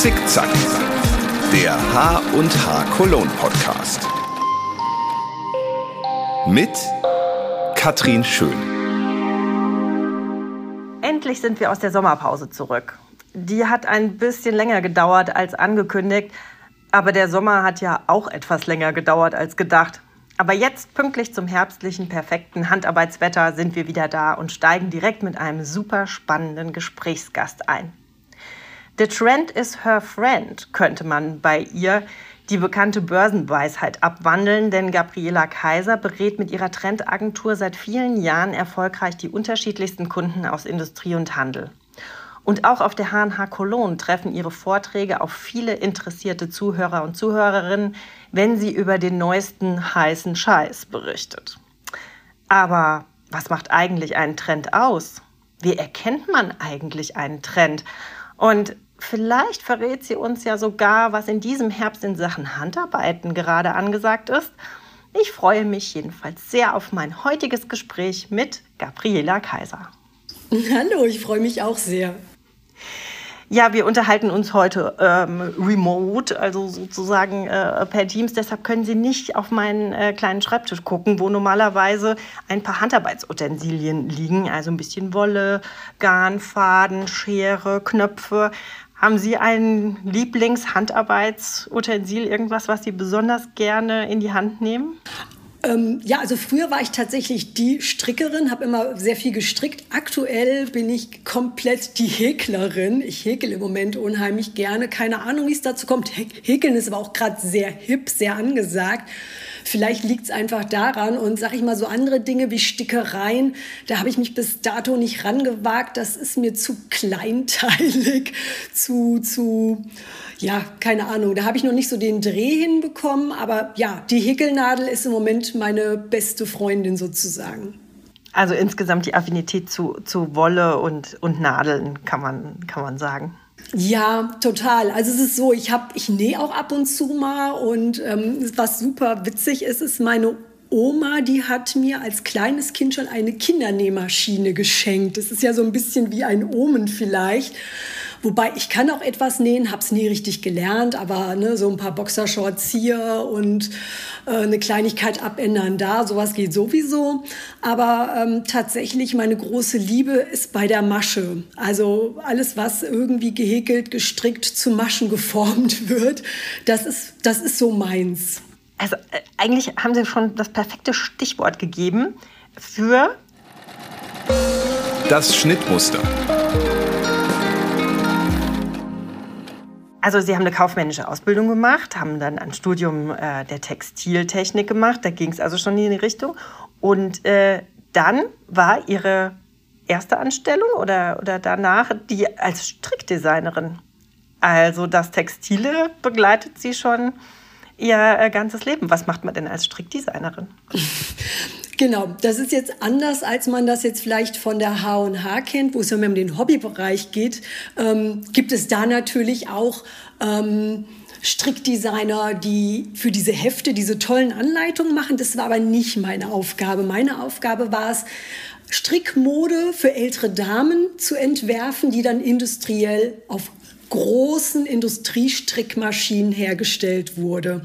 Zickzack, der H und H Cologne Podcast. Mit Katrin Schön. Endlich sind wir aus der Sommerpause zurück. Die hat ein bisschen länger gedauert als angekündigt, aber der Sommer hat ja auch etwas länger gedauert als gedacht. Aber jetzt, pünktlich zum herbstlichen, perfekten Handarbeitswetter, sind wir wieder da und steigen direkt mit einem super spannenden Gesprächsgast ein. The Trend is her friend, könnte man bei ihr die bekannte Börsenweisheit abwandeln, denn Gabriela Kaiser berät mit ihrer Trendagentur seit vielen Jahren erfolgreich die unterschiedlichsten Kunden aus Industrie und Handel. Und auch auf der HNH Cologne treffen ihre Vorträge auf viele interessierte Zuhörer und Zuhörerinnen, wenn sie über den neuesten heißen Scheiß berichtet. Aber was macht eigentlich einen Trend aus? Wie erkennt man eigentlich einen Trend? Und vielleicht verrät sie uns ja sogar, was in diesem Herbst in Sachen Handarbeiten gerade angesagt ist. Ich freue mich jedenfalls sehr auf mein heutiges Gespräch mit Gabriela Kaiser. Hallo, ich freue mich auch sehr. Ja, wir unterhalten uns heute ähm, remote, also sozusagen äh, per Teams. Deshalb können Sie nicht auf meinen äh, kleinen Schreibtisch gucken, wo normalerweise ein paar Handarbeitsutensilien liegen. Also ein bisschen Wolle, Garn, Faden, Schere, Knöpfe. Haben Sie ein Lieblingshandarbeitsutensil, irgendwas, was Sie besonders gerne in die Hand nehmen? Ähm, ja, also früher war ich tatsächlich die Strickerin, habe immer sehr viel gestrickt. Aktuell bin ich komplett die Häklerin. Ich häkel im Moment unheimlich gerne. Keine Ahnung, wie es dazu kommt. Häkeln ist aber auch gerade sehr hip, sehr angesagt. Vielleicht liegt es einfach daran und sag ich mal so andere Dinge wie Stickereien, da habe ich mich bis dato nicht rangewagt. Das ist mir zu kleinteilig, zu, zu, ja, keine Ahnung. Da habe ich noch nicht so den Dreh hinbekommen. Aber ja, die Häkelnadel ist im Moment meine beste Freundin sozusagen. Also insgesamt die Affinität zu, zu Wolle und, und Nadeln, kann man, kann man sagen. Ja, total. Also es ist so, ich habe, ich nähe auch ab und zu mal und ähm, was super witzig ist, ist meine Oma, die hat mir als kleines Kind schon eine Kindernähmaschine geschenkt. Das ist ja so ein bisschen wie ein Omen vielleicht. Wobei ich kann auch etwas nähen, habe es nie richtig gelernt, aber ne, so ein paar Boxershorts hier und äh, eine Kleinigkeit abändern da, sowas geht sowieso. Aber ähm, tatsächlich meine große Liebe ist bei der Masche. Also alles, was irgendwie gehäkelt, gestrickt, zu Maschen geformt wird, das ist, das ist so meins. Also äh, eigentlich haben Sie schon das perfekte Stichwort gegeben für das Schnittmuster. Also Sie haben eine kaufmännische Ausbildung gemacht, haben dann ein Studium äh, der Textiltechnik gemacht, da ging es also schon in die Richtung. Und äh, dann war Ihre erste Anstellung oder, oder danach die als Strickdesignerin. Also das Textile begleitet Sie schon Ihr äh, ganzes Leben. Was macht man denn als Strickdesignerin? Genau, das ist jetzt anders, als man das jetzt vielleicht von der H&H kennt, wo es ja mehr um den Hobbybereich geht. Ähm, gibt es da natürlich auch ähm, Strickdesigner, die für diese Hefte diese tollen Anleitungen machen. Das war aber nicht meine Aufgabe. Meine Aufgabe war es, Strickmode für ältere Damen zu entwerfen, die dann industriell auf großen Industriestrickmaschinen hergestellt wurde.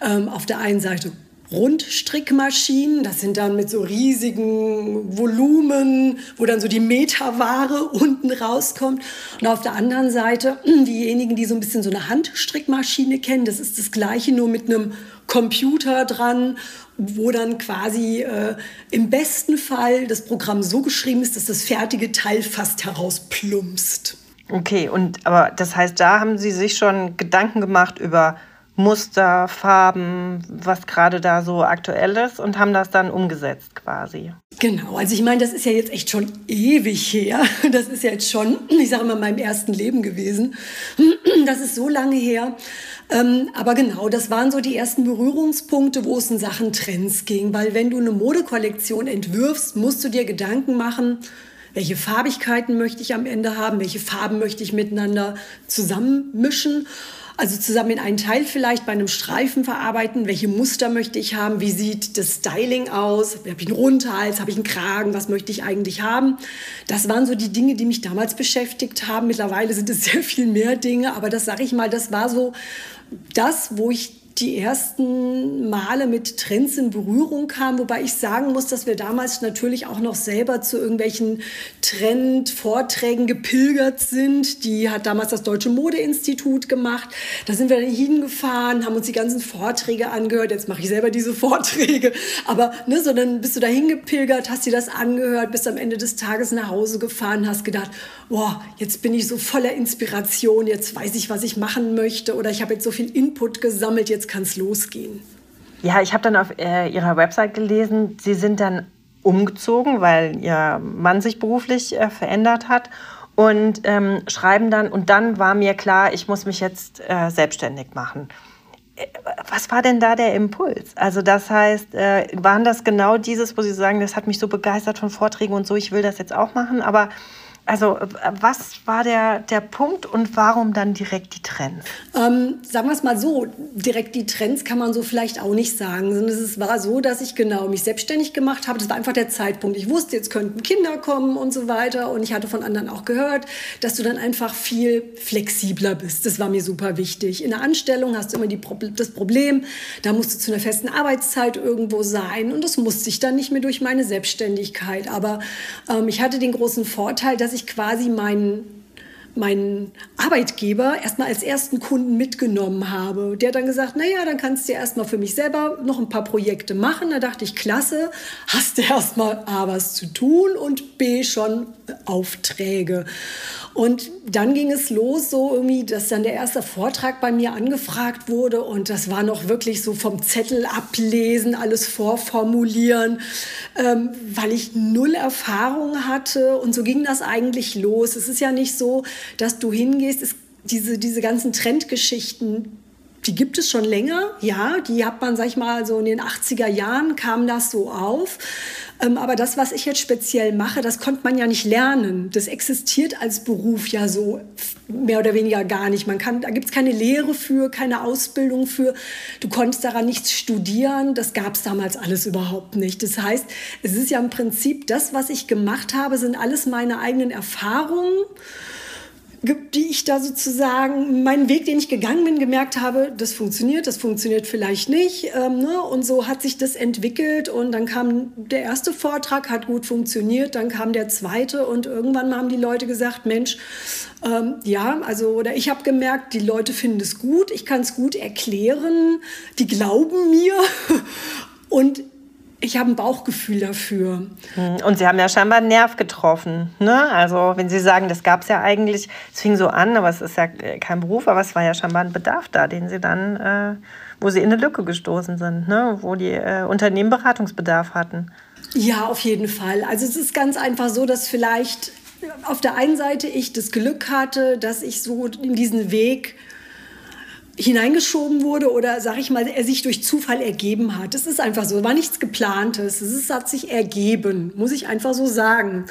Ähm, auf der einen Seite Rundstrickmaschinen. Das sind dann mit so riesigen Volumen, wo dann so die Meterware unten rauskommt. Und auf der anderen Seite diejenigen, die so ein bisschen so eine Handstrickmaschine kennen, das ist das gleiche, nur mit einem Computer dran, wo dann quasi äh, im besten Fall das Programm so geschrieben ist, dass das fertige Teil fast herausplumpst. Okay, und aber das heißt, da haben Sie sich schon Gedanken gemacht über Muster, Farben, was gerade da so aktuell ist und haben das dann umgesetzt quasi. Genau, also ich meine, das ist ja jetzt echt schon ewig her. Das ist ja jetzt schon, ich sage mal, meinem ersten Leben gewesen. Das ist so lange her. Ähm, aber genau, das waren so die ersten Berührungspunkte, wo es in Sachen Trends ging. Weil wenn du eine Modekollektion entwirfst, musst du dir Gedanken machen, welche Farbigkeiten möchte ich am Ende haben, welche Farben möchte ich miteinander zusammenmischen. Also zusammen in einen Teil vielleicht bei einem Streifen verarbeiten. Welche Muster möchte ich haben? Wie sieht das Styling aus? Habe ich einen Rundhals? Habe ich einen Kragen? Was möchte ich eigentlich haben? Das waren so die Dinge, die mich damals beschäftigt haben. Mittlerweile sind es sehr viel mehr Dinge, aber das sage ich mal, das war so das, wo ich die ersten Male mit Trends in Berührung kam, wobei ich sagen muss, dass wir damals natürlich auch noch selber zu irgendwelchen Trendvorträgen gepilgert sind. Die hat damals das Deutsche Modeinstitut gemacht. Da sind wir dann hingefahren, haben uns die ganzen Vorträge angehört. Jetzt mache ich selber diese Vorträge. Aber ne, so dann bist du da hingepilgert, hast dir das angehört, bist am Ende des Tages nach Hause gefahren, hast gedacht, boah, jetzt bin ich so voller Inspiration, jetzt weiß ich, was ich machen möchte oder ich habe jetzt so viel Input gesammelt, jetzt kann es losgehen. Ja, ich habe dann auf äh, Ihrer Website gelesen, Sie sind dann umgezogen, weil Ihr Mann sich beruflich äh, verändert hat und ähm, schreiben dann, und dann war mir klar, ich muss mich jetzt äh, selbstständig machen. Äh, was war denn da der Impuls? Also das heißt, äh, waren das genau dieses, wo Sie sagen, das hat mich so begeistert von Vorträgen und so, ich will das jetzt auch machen, aber also äh, was war der, der Punkt und warum dann direkt die Trends? Ähm, sagen wir es mal so, direkt die Trends kann man so vielleicht auch nicht sagen. Es war so, dass ich genau mich selbstständig gemacht habe. Das war einfach der Zeitpunkt. Ich wusste, jetzt könnten Kinder kommen und so weiter. Und ich hatte von anderen auch gehört, dass du dann einfach viel flexibler bist. Das war mir super wichtig. In der Anstellung hast du immer die, das Problem, da musst du zu einer festen Arbeitszeit irgendwo sein. Und das musste ich dann nicht mehr durch meine Selbstständigkeit. Aber ähm, ich hatte den großen Vorteil, dass ich quasi meinen meinen Arbeitgeber erstmal als ersten Kunden mitgenommen habe. Der dann gesagt, naja, dann kannst du erstmal für mich selber noch ein paar Projekte machen. Da dachte ich, klasse, hast du erstmal A was zu tun und B schon Aufträge. Und dann ging es los, so irgendwie, dass dann der erste Vortrag bei mir angefragt wurde und das war noch wirklich so vom Zettel ablesen, alles vorformulieren, ähm, weil ich null Erfahrung hatte und so ging das eigentlich los. Es ist ja nicht so, dass du hingehst, es, diese, diese ganzen Trendgeschichten, die gibt es schon länger, ja, die hat man, sag ich mal, so in den 80er Jahren kam das so auf. Ähm, aber das, was ich jetzt speziell mache, das konnte man ja nicht lernen. Das existiert als Beruf ja so mehr oder weniger gar nicht. Man kann, da gibt es keine Lehre für, keine Ausbildung für. Du konntest daran nichts studieren. Das gab es damals alles überhaupt nicht. Das heißt, es ist ja im Prinzip das, was ich gemacht habe, sind alles meine eigenen Erfahrungen die ich da sozusagen, meinen Weg, den ich gegangen bin, gemerkt habe, das funktioniert, das funktioniert vielleicht nicht. Ähm, ne? Und so hat sich das entwickelt und dann kam der erste Vortrag, hat gut funktioniert, dann kam der zweite und irgendwann haben die Leute gesagt, Mensch, ähm, ja, also, oder ich habe gemerkt, die Leute finden es gut, ich kann es gut erklären, die glauben mir und ich habe ein Bauchgefühl dafür. Hm, und Sie haben ja scheinbar einen Nerv getroffen. Ne? Also wenn Sie sagen, das gab es ja eigentlich, es fing so an, aber es ist ja kein Beruf, aber es war ja scheinbar ein Bedarf da, den Sie dann, äh, wo Sie in eine Lücke gestoßen sind, ne? wo die äh, Unternehmen Beratungsbedarf hatten. Ja, auf jeden Fall. Also es ist ganz einfach so, dass vielleicht auf der einen Seite ich das Glück hatte, dass ich so in diesen Weg hineingeschoben wurde oder, sag ich mal, er sich durch Zufall ergeben hat. Es ist einfach so, war nichts geplantes. Es hat sich ergeben, muss ich einfach so sagen.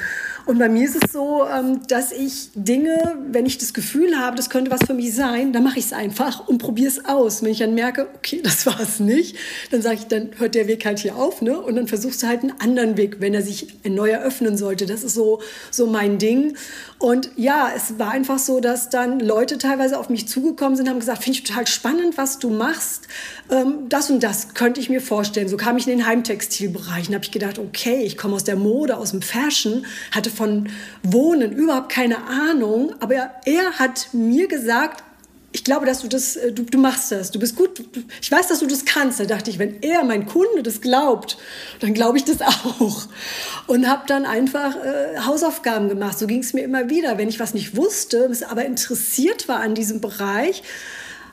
Und bei mir ist es so, ähm, dass ich Dinge, wenn ich das Gefühl habe, das könnte was für mich sein, dann mache ich es einfach und probiere es aus. Wenn ich dann merke, okay, das war es nicht, dann sage ich, dann hört der Weg halt hier auf, ne? Und dann versuchst du halt einen anderen Weg, wenn er sich ein neuer öffnen sollte. Das ist so, so mein Ding. Und ja, es war einfach so, dass dann Leute teilweise auf mich zugekommen sind, haben gesagt, finde ich total spannend, was du machst. Ähm, das und das könnte ich mir vorstellen. So kam ich in den Heimtextilbereich und habe ich gedacht, okay, ich komme aus der Mode, aus dem Fashion, hatte von Wohnen überhaupt keine Ahnung, aber er, hat mir gesagt, ich glaube, dass du das, äh, du, du machst das, du bist gut, ich weiß, dass du das kannst. Da dachte ich, wenn er, mein Kunde, das glaubt, dann glaube ich das auch. Und habe dann einfach äh, Hausaufgaben gemacht. So ging es mir immer wieder. Wenn ich was nicht wusste, aber interessiert war an diesem Bereich,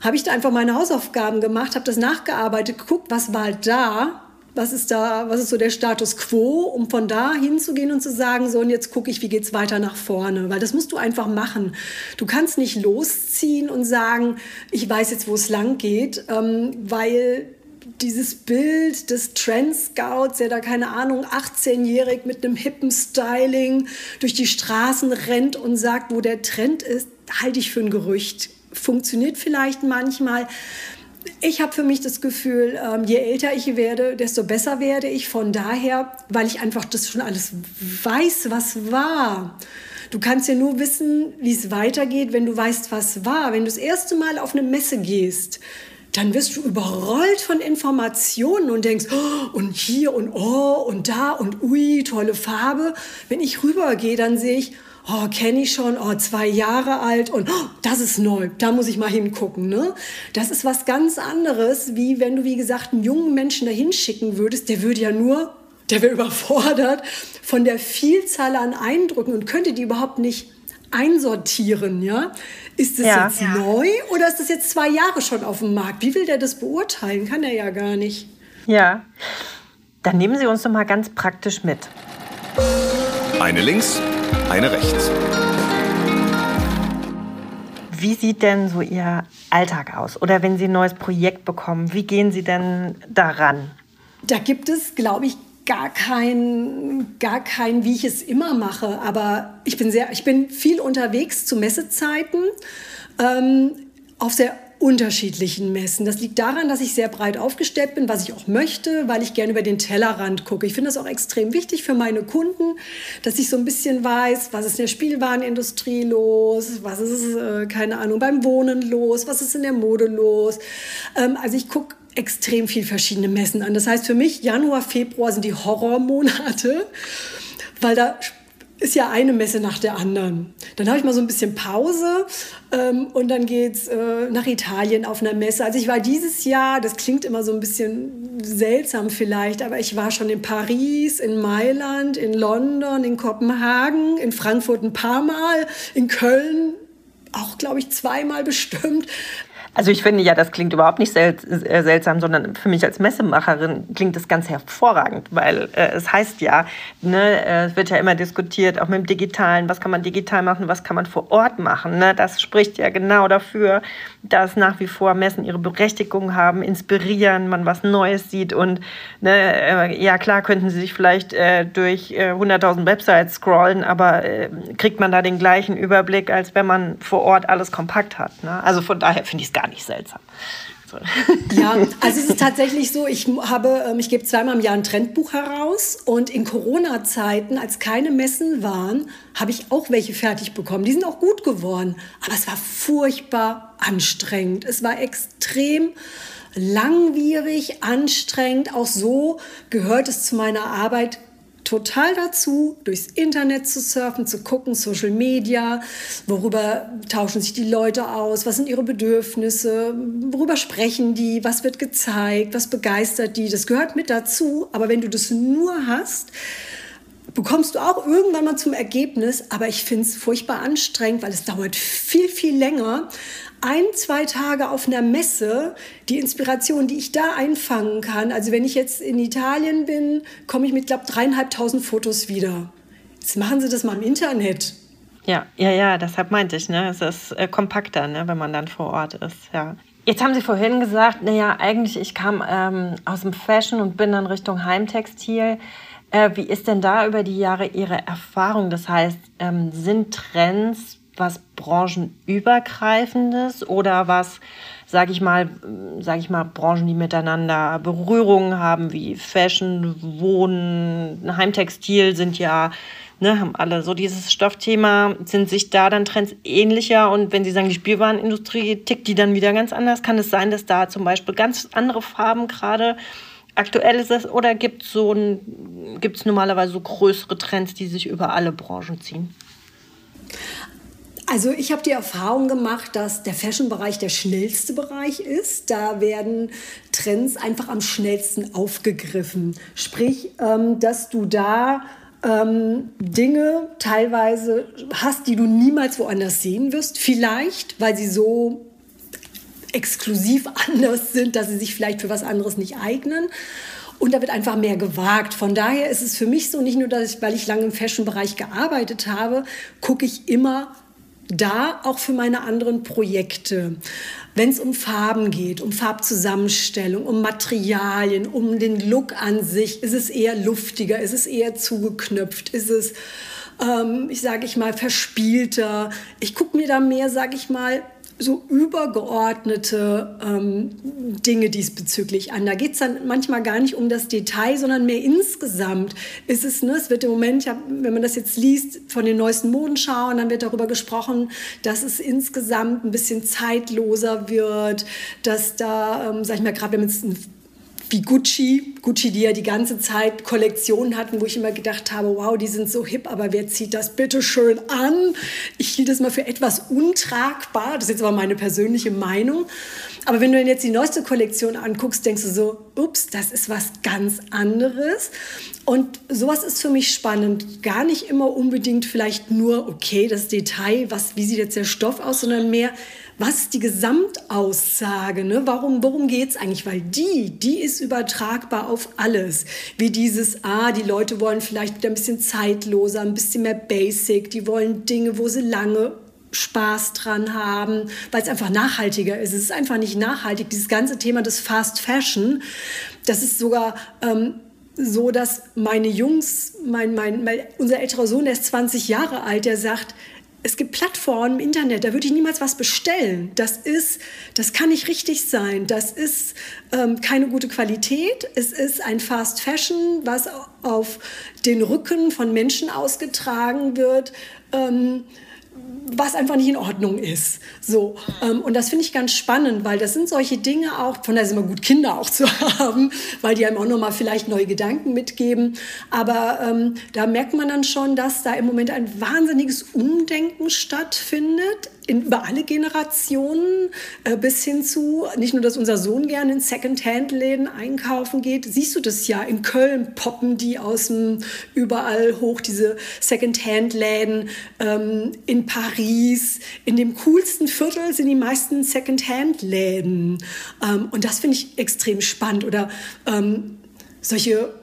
habe ich da einfach meine Hausaufgaben gemacht, habe das nachgearbeitet, geguckt, was war da was ist da, was ist so der Status quo, um von da hinzugehen und zu sagen, so und jetzt gucke ich, wie geht es weiter nach vorne, weil das musst du einfach machen. Du kannst nicht losziehen und sagen, ich weiß jetzt, wo es lang geht, ähm, weil dieses Bild des Trend Scouts, der da keine Ahnung 18-jährig mit einem hippen Styling durch die Straßen rennt und sagt, wo der Trend ist, halte ich für ein Gerücht funktioniert vielleicht manchmal. Ich habe für mich das Gefühl, ähm, je älter ich werde, desto besser werde ich. Von daher, weil ich einfach das schon alles weiß, was war. Du kannst ja nur wissen, wie es weitergeht, wenn du weißt, was war. Wenn du das erste Mal auf eine Messe gehst, dann wirst du überrollt von Informationen und denkst, oh, und hier und oh und da und ui, tolle Farbe. Wenn ich rübergehe, dann sehe ich, oh, kenne ich schon, oh, zwei Jahre alt und oh, das ist neu, da muss ich mal hingucken. Ne? Das ist was ganz anderes, wie wenn du, wie gesagt, einen jungen Menschen dahin schicken würdest, der würde ja nur, der wäre überfordert von der Vielzahl an Eindrücken und könnte die überhaupt nicht einsortieren, ja? Ist das ja. jetzt ja. neu oder ist das jetzt zwei Jahre schon auf dem Markt? Wie will der das beurteilen? Kann er ja gar nicht. Ja, dann nehmen Sie uns doch mal ganz praktisch mit. Eine links, eine rechts. Wie sieht denn so Ihr Alltag aus? Oder wenn Sie ein neues Projekt bekommen, wie gehen Sie denn daran? Da gibt es, glaube ich, gar kein, gar kein, wie ich es immer mache. Aber ich bin sehr, ich bin viel unterwegs zu Messezeiten ähm, auf sehr unterschiedlichen Messen. Das liegt daran, dass ich sehr breit aufgestellt bin, was ich auch möchte, weil ich gerne über den Tellerrand gucke. Ich finde das auch extrem wichtig für meine Kunden, dass ich so ein bisschen weiß, was ist in der Spielwarenindustrie los, was ist, äh, keine Ahnung, beim Wohnen los, was ist in der Mode los. Ähm, also ich gucke extrem viel verschiedene Messen an. Das heißt für mich, Januar, Februar sind die Horrormonate, weil da ist ja eine Messe nach der anderen. Dann habe ich mal so ein bisschen Pause ähm, und dann geht's äh, nach Italien auf einer Messe. Also ich war dieses Jahr, das klingt immer so ein bisschen seltsam vielleicht, aber ich war schon in Paris, in Mailand, in London, in Kopenhagen, in Frankfurt ein paar Mal, in Köln auch, glaube ich, zweimal bestimmt. Also ich finde ja, das klingt überhaupt nicht sel äh, seltsam, sondern für mich als Messemacherin klingt das ganz hervorragend, weil äh, es heißt ja, ne, äh, es wird ja immer diskutiert, auch mit dem Digitalen, was kann man digital machen, was kann man vor Ort machen. Ne? Das spricht ja genau dafür, dass nach wie vor Messen ihre Berechtigung haben, inspirieren, man was Neues sieht und ne, äh, ja klar könnten sie sich vielleicht äh, durch äh, 100.000 Websites scrollen, aber äh, kriegt man da den gleichen Überblick, als wenn man vor Ort alles kompakt hat. Ne? Also von daher finde ich es gar nicht seltsam. Ja, also es ist tatsächlich so, ich habe, ähm, ich gebe zweimal im Jahr ein Trendbuch heraus und in Corona-Zeiten, als keine Messen waren, habe ich auch welche fertig bekommen. Die sind auch gut geworden, aber es war furchtbar anstrengend. Es war extrem langwierig, anstrengend. Auch so gehört es zu meiner Arbeit total dazu, durchs Internet zu surfen, zu gucken, Social Media, worüber tauschen sich die Leute aus, was sind ihre Bedürfnisse, worüber sprechen die, was wird gezeigt, was begeistert die. Das gehört mit dazu, aber wenn du das nur hast, bekommst du auch irgendwann mal zum Ergebnis, aber ich finde es furchtbar anstrengend, weil es dauert viel, viel länger, ein, zwei Tage auf einer Messe, die Inspiration, die ich da einfangen kann. Also wenn ich jetzt in Italien bin, komme ich mit, glaube dreieinhalbtausend Fotos wieder. Jetzt machen Sie das mal im Internet. Ja, ja, ja, deshalb meinte ich, ne? Es ist äh, kompakter, ne, wenn man dann vor Ort ist, ja. Jetzt haben Sie vorhin gesagt, naja, eigentlich, ich kam ähm, aus dem Fashion und bin dann Richtung Heimtextil. Äh, wie ist denn da über die Jahre Ihre Erfahrung? Das heißt, ähm, sind Trends was branchenübergreifendes oder was, sage ich mal, sage ich mal, Branchen, die miteinander Berührungen haben, wie Fashion, Wohnen, Heimtextil sind ja, ne, haben alle so dieses Stoffthema. Sind sich da dann Trends ähnlicher? Und wenn Sie sagen, die Spielwarenindustrie tickt die dann wieder ganz anders, kann es sein, dass da zum Beispiel ganz andere Farben gerade aktuell ist es oder gibt es so normalerweise so größere Trends, die sich über alle Branchen ziehen? Also ich habe die Erfahrung gemacht, dass der Fashion-Bereich der schnellste Bereich ist. Da werden Trends einfach am schnellsten aufgegriffen. Sprich, ähm, dass du da ähm, Dinge teilweise hast, die du niemals woanders sehen wirst. Vielleicht, weil sie so exklusiv anders sind, dass sie sich vielleicht für was anderes nicht eignen. Und da wird einfach mehr gewagt. Von daher ist es für mich so, nicht nur, dass ich, weil ich lange im Fashion-Bereich gearbeitet habe, gucke ich immer da auch für meine anderen Projekte. Wenn es um Farben geht, um Farbzusammenstellung, um Materialien, um den Look an sich, ist es eher luftiger, ist es eher zugeknöpft, ist es, ähm, ich sage ich mal, verspielter. Ich gucke mir da mehr, sage ich mal, so übergeordnete ähm, Dinge diesbezüglich an. Da geht es dann manchmal gar nicht um das Detail, sondern mehr insgesamt ist es, ne, es wird im Moment, hab, wenn man das jetzt liest, von den neuesten Modenschauen, dann wird darüber gesprochen, dass es insgesamt ein bisschen zeitloser wird, dass da, ähm, sag ich mal, gerade wenn man jetzt ein wie Gucci, Gucci, die ja die ganze Zeit Kollektionen hatten, wo ich immer gedacht habe, wow, die sind so hip, aber wer zieht das bitte schön an? Ich hielt das mal für etwas untragbar. Das ist jetzt aber meine persönliche Meinung. Aber wenn du jetzt die neueste Kollektion anguckst, denkst du so, ups, das ist was ganz anderes. Und sowas ist für mich spannend. Gar nicht immer unbedingt vielleicht nur, okay, das Detail, was, wie sieht jetzt der Stoff aus, sondern mehr, was ist die Gesamtaussage? Ne? Warum, worum geht es eigentlich? Weil die, die ist übertragbar auf alles. Wie dieses, ah, die Leute wollen vielleicht wieder ein bisschen zeitloser, ein bisschen mehr basic, die wollen Dinge, wo sie lange Spaß dran haben, weil es einfach nachhaltiger ist. Es ist einfach nicht nachhaltig. Dieses ganze Thema des Fast Fashion, das ist sogar ähm, so, dass meine Jungs, mein, mein, mein, unser älterer Sohn, der ist 20 Jahre alt, der sagt, es gibt Plattformen im Internet, da würde ich niemals was bestellen. Das ist, das kann nicht richtig sein. Das ist ähm, keine gute Qualität. Es ist ein Fast Fashion, was auf den Rücken von Menschen ausgetragen wird. Ähm, was einfach nicht in Ordnung ist. So, ähm, und das finde ich ganz spannend, weil das sind solche Dinge auch, von daher ist immer gut, Kinder auch zu haben, weil die einem auch nochmal vielleicht neue Gedanken mitgeben. Aber ähm, da merkt man dann schon, dass da im Moment ein wahnsinniges Umdenken stattfindet in, über alle Generationen äh, bis hin zu, nicht nur, dass unser Sohn gerne in Secondhand-Läden einkaufen geht, siehst du das ja, in Köln poppen die aus dem überall hoch, diese Secondhand-Läden, ähm, in Paris, in dem coolsten Viertel sind die meisten Secondhand-Läden. Ähm, und das finde ich extrem spannend. Oder ähm, solche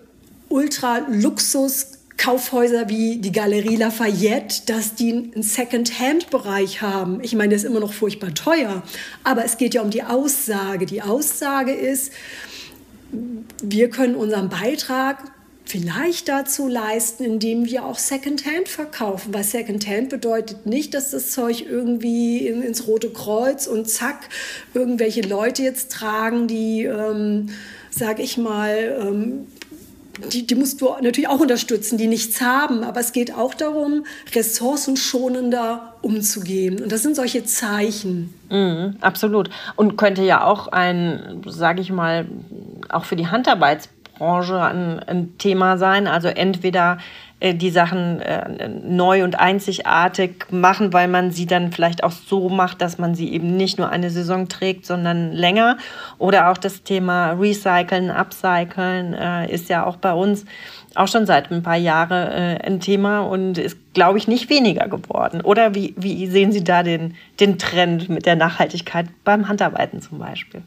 Ultra-Luxus- Kaufhäuser wie die Galerie Lafayette, dass die einen Second-Hand-Bereich haben. Ich meine, das ist immer noch furchtbar teuer, aber es geht ja um die Aussage. Die Aussage ist, wir können unseren Beitrag vielleicht dazu leisten, indem wir auch Secondhand verkaufen. Weil Secondhand bedeutet nicht, dass das Zeug irgendwie ins Rote Kreuz und zack, irgendwelche Leute jetzt tragen, die, ähm, sage ich mal, ähm, die, die musst du natürlich auch unterstützen, die nichts haben. Aber es geht auch darum, ressourcenschonender umzugehen. Und das sind solche Zeichen. Mm, absolut. Und könnte ja auch ein, sage ich mal, auch für die Handarbeitsbranche ein, ein Thema sein. Also entweder die Sachen äh, neu und einzigartig machen, weil man sie dann vielleicht auch so macht, dass man sie eben nicht nur eine Saison trägt, sondern länger. Oder auch das Thema Recyceln, Upcyclen äh, ist ja auch bei uns auch schon seit ein paar Jahren äh, ein Thema und ist, glaube ich, nicht weniger geworden. Oder wie, wie sehen Sie da den, den Trend mit der Nachhaltigkeit beim Handarbeiten zum Beispiel?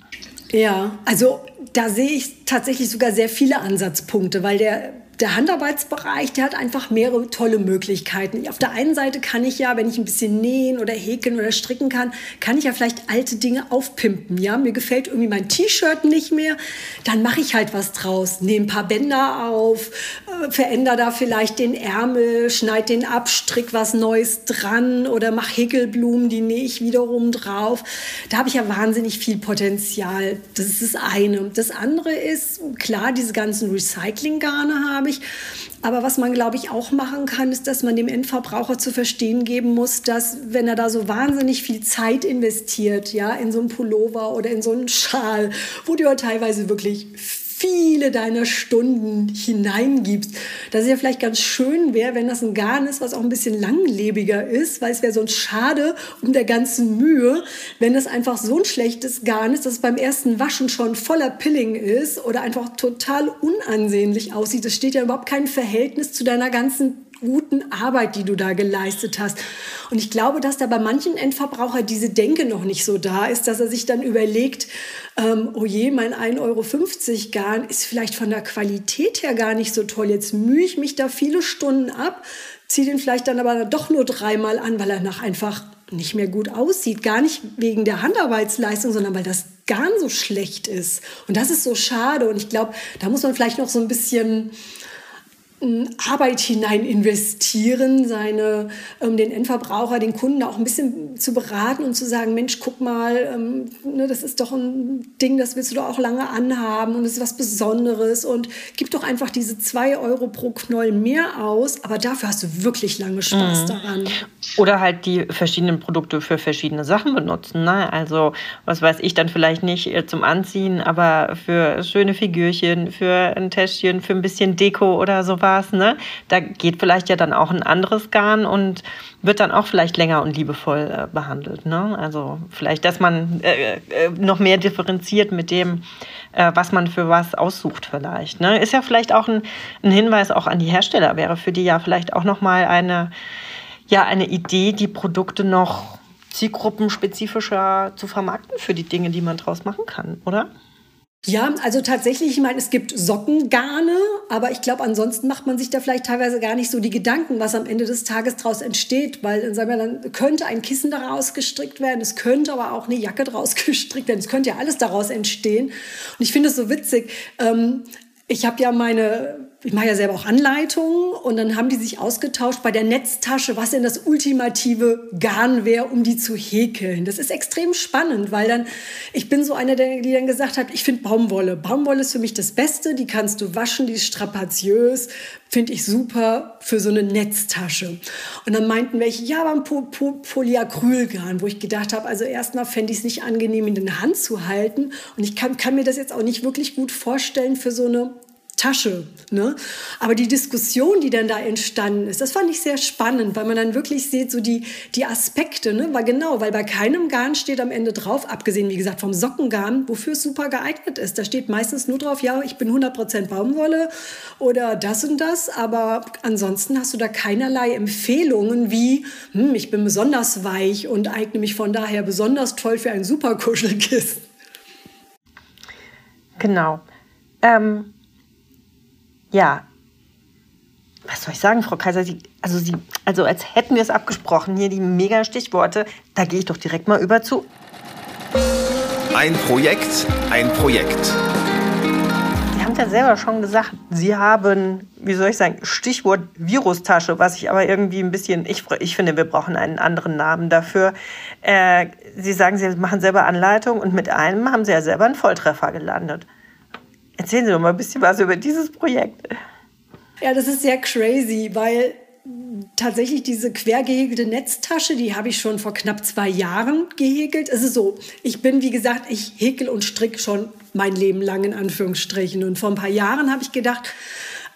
Ja, also da sehe ich tatsächlich sogar sehr viele Ansatzpunkte, weil der der Handarbeitsbereich, der hat einfach mehrere tolle Möglichkeiten. Auf der einen Seite kann ich ja, wenn ich ein bisschen nähen oder häkeln oder stricken kann, kann ich ja vielleicht alte Dinge aufpimpen. Ja, mir gefällt irgendwie mein T-Shirt nicht mehr, dann mache ich halt was draus, nehme ein paar Bänder auf, äh, verändere da vielleicht den Ärmel, schneide den ab, strick was Neues dran oder mache Häkelblumen, die nähe ich wiederum drauf. Da habe ich ja wahnsinnig viel Potenzial. Das ist das eine. Das andere ist, klar, diese ganzen Recycling-Garne habe ich. Aber was man, glaube ich, auch machen kann, ist, dass man dem Endverbraucher zu verstehen geben muss, dass wenn er da so wahnsinnig viel Zeit investiert, ja, in so einen Pullover oder in so einen Schal, wo du ja teilweise wirklich viele deiner Stunden hineingibst. Dass es ja vielleicht ganz schön wäre, wenn das ein Garn ist, was auch ein bisschen langlebiger ist, weil es wäre sonst schade um der ganzen Mühe, wenn das einfach so ein schlechtes Garn ist, dass es beim ersten Waschen schon voller Pilling ist oder einfach total unansehnlich aussieht. Das steht ja überhaupt kein Verhältnis zu deiner ganzen guten Arbeit, die du da geleistet hast. Und ich glaube, dass da bei manchen Endverbraucher diese Denke noch nicht so da ist, dass er sich dann überlegt, ähm, oh je, mein 1,50 Euro Garn ist vielleicht von der Qualität her gar nicht so toll. Jetzt mühe ich mich da viele Stunden ab, ziehe den vielleicht dann aber doch nur dreimal an, weil er nach einfach nicht mehr gut aussieht. Gar nicht wegen der Handarbeitsleistung, sondern weil das Garn so schlecht ist. Und das ist so schade. Und ich glaube, da muss man vielleicht noch so ein bisschen Arbeit hinein investieren, seine, ähm, den Endverbraucher, den Kunden auch ein bisschen zu beraten und zu sagen, Mensch, guck mal, ähm, ne, das ist doch ein Ding, das willst du doch auch lange anhaben und es ist was Besonderes und gib doch einfach diese zwei Euro pro Knoll mehr aus, aber dafür hast du wirklich lange Spaß mhm. daran. Oder halt die verschiedenen Produkte für verschiedene Sachen benutzen. Ne? Also, was weiß ich dann vielleicht nicht äh, zum Anziehen, aber für schöne Figürchen, für ein Täschchen, für ein bisschen Deko oder sowas Spaß, ne? Da geht vielleicht ja dann auch ein anderes Garn und wird dann auch vielleicht länger und liebevoll äh, behandelt, ne? Also vielleicht, dass man äh, äh, noch mehr differenziert mit dem, äh, was man für was aussucht vielleicht, ne? Ist ja vielleicht auch ein, ein Hinweis auch an die Hersteller, wäre für die ja vielleicht auch noch mal eine, ja, eine Idee, die Produkte noch zielgruppenspezifischer zu vermarkten für die Dinge, die man draus machen kann, oder? Ja, also tatsächlich, ich meine, es gibt Sockengarne, aber ich glaube, ansonsten macht man sich da vielleicht teilweise gar nicht so die Gedanken, was am Ende des Tages daraus entsteht, weil dann sagen wir, dann könnte ein Kissen daraus gestrickt werden, es könnte aber auch eine Jacke daraus gestrickt werden, es könnte ja alles daraus entstehen. Und ich finde es so witzig. Ähm, ich habe ja meine ich mache ja selber auch Anleitungen und dann haben die sich ausgetauscht bei der Netztasche, was denn das ultimative Garn wäre, um die zu häkeln. Das ist extrem spannend, weil dann, ich bin so eine, die dann gesagt hat, ich finde Baumwolle. Baumwolle ist für mich das Beste, die kannst du waschen, die ist strapaziös, finde ich super für so eine Netztasche. Und dann meinten welche, ja, aber ein po po Polyacrylgarn, wo ich gedacht habe, also erstmal fände ich es nicht angenehm, in der Hand zu halten und ich kann, kann mir das jetzt auch nicht wirklich gut vorstellen für so eine Tasche. Ne? Aber die Diskussion, die dann da entstanden ist, das fand ich sehr spannend, weil man dann wirklich sieht, so die, die Aspekte, ne? weil genau, weil bei keinem Garn steht am Ende drauf, abgesehen, wie gesagt, vom Sockengarn, wofür es super geeignet ist. Da steht meistens nur drauf, ja, ich bin 100% Baumwolle oder das und das, aber ansonsten hast du da keinerlei Empfehlungen wie, hm, ich bin besonders weich und eigne mich von daher besonders toll für ein super Kuschelkissen. Genau. Ähm ja, was soll ich sagen, Frau Kaiser? Sie, also, Sie, also als hätten wir es abgesprochen, hier die mega Stichworte. Da gehe ich doch direkt mal über zu. Ein Projekt, ein Projekt. Sie haben ja selber schon gesagt, Sie haben, wie soll ich sagen, Stichwort Virustasche, was ich aber irgendwie ein bisschen, ich, ich finde, wir brauchen einen anderen Namen dafür. Äh, Sie sagen, Sie machen selber Anleitung und mit einem haben Sie ja selber einen Volltreffer gelandet. Erzählen Sie doch mal ein bisschen was über dieses Projekt. Ja, das ist sehr crazy, weil tatsächlich diese quer gehäkelte Netztasche, die habe ich schon vor knapp zwei Jahren gehäkelt. Es ist so, ich bin, wie gesagt, ich häkel und stricke schon mein Leben lang in Anführungsstrichen. Und vor ein paar Jahren habe ich gedacht,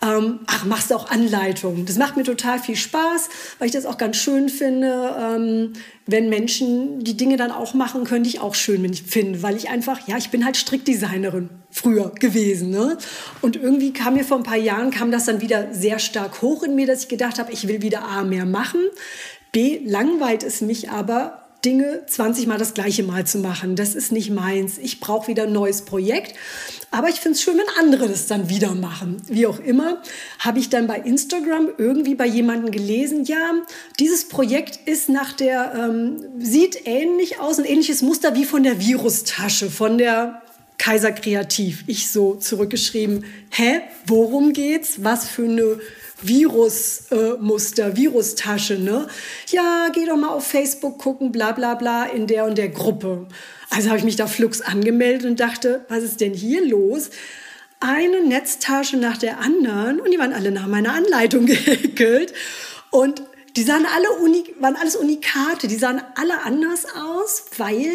ähm, ach, machst du auch Anleitungen. Das macht mir total viel Spaß, weil ich das auch ganz schön finde, ähm, wenn Menschen die Dinge dann auch machen können, die ich auch schön finde, weil ich einfach, ja, ich bin halt Strickdesignerin früher gewesen. Ne? Und irgendwie kam mir vor ein paar Jahren, kam das dann wieder sehr stark hoch in mir, dass ich gedacht habe, ich will wieder A, mehr machen. B, langweilt es mich aber, Dinge 20 Mal das gleiche Mal zu machen. Das ist nicht meins. Ich brauche wieder ein neues Projekt. Aber ich finde es schön, wenn andere das dann wieder machen. Wie auch immer, habe ich dann bei Instagram irgendwie bei jemandem gelesen, ja, dieses Projekt ist nach der, ähm, sieht ähnlich aus, ein ähnliches Muster wie von der Virustasche, von der Kaiser Kreativ. Ich so zurückgeschrieben, hä, worum geht's? Was für eine Virusmuster, äh, Virustasche, ne? Ja, geh doch mal auf Facebook gucken, bla bla bla, in der und der Gruppe. Also habe ich mich da flugs angemeldet und dachte, was ist denn hier los? Eine Netztasche nach der anderen und die waren alle nach meiner Anleitung gehäkelt. Und die sahen alle uni waren alles Unikate, die sahen alle anders aus, weil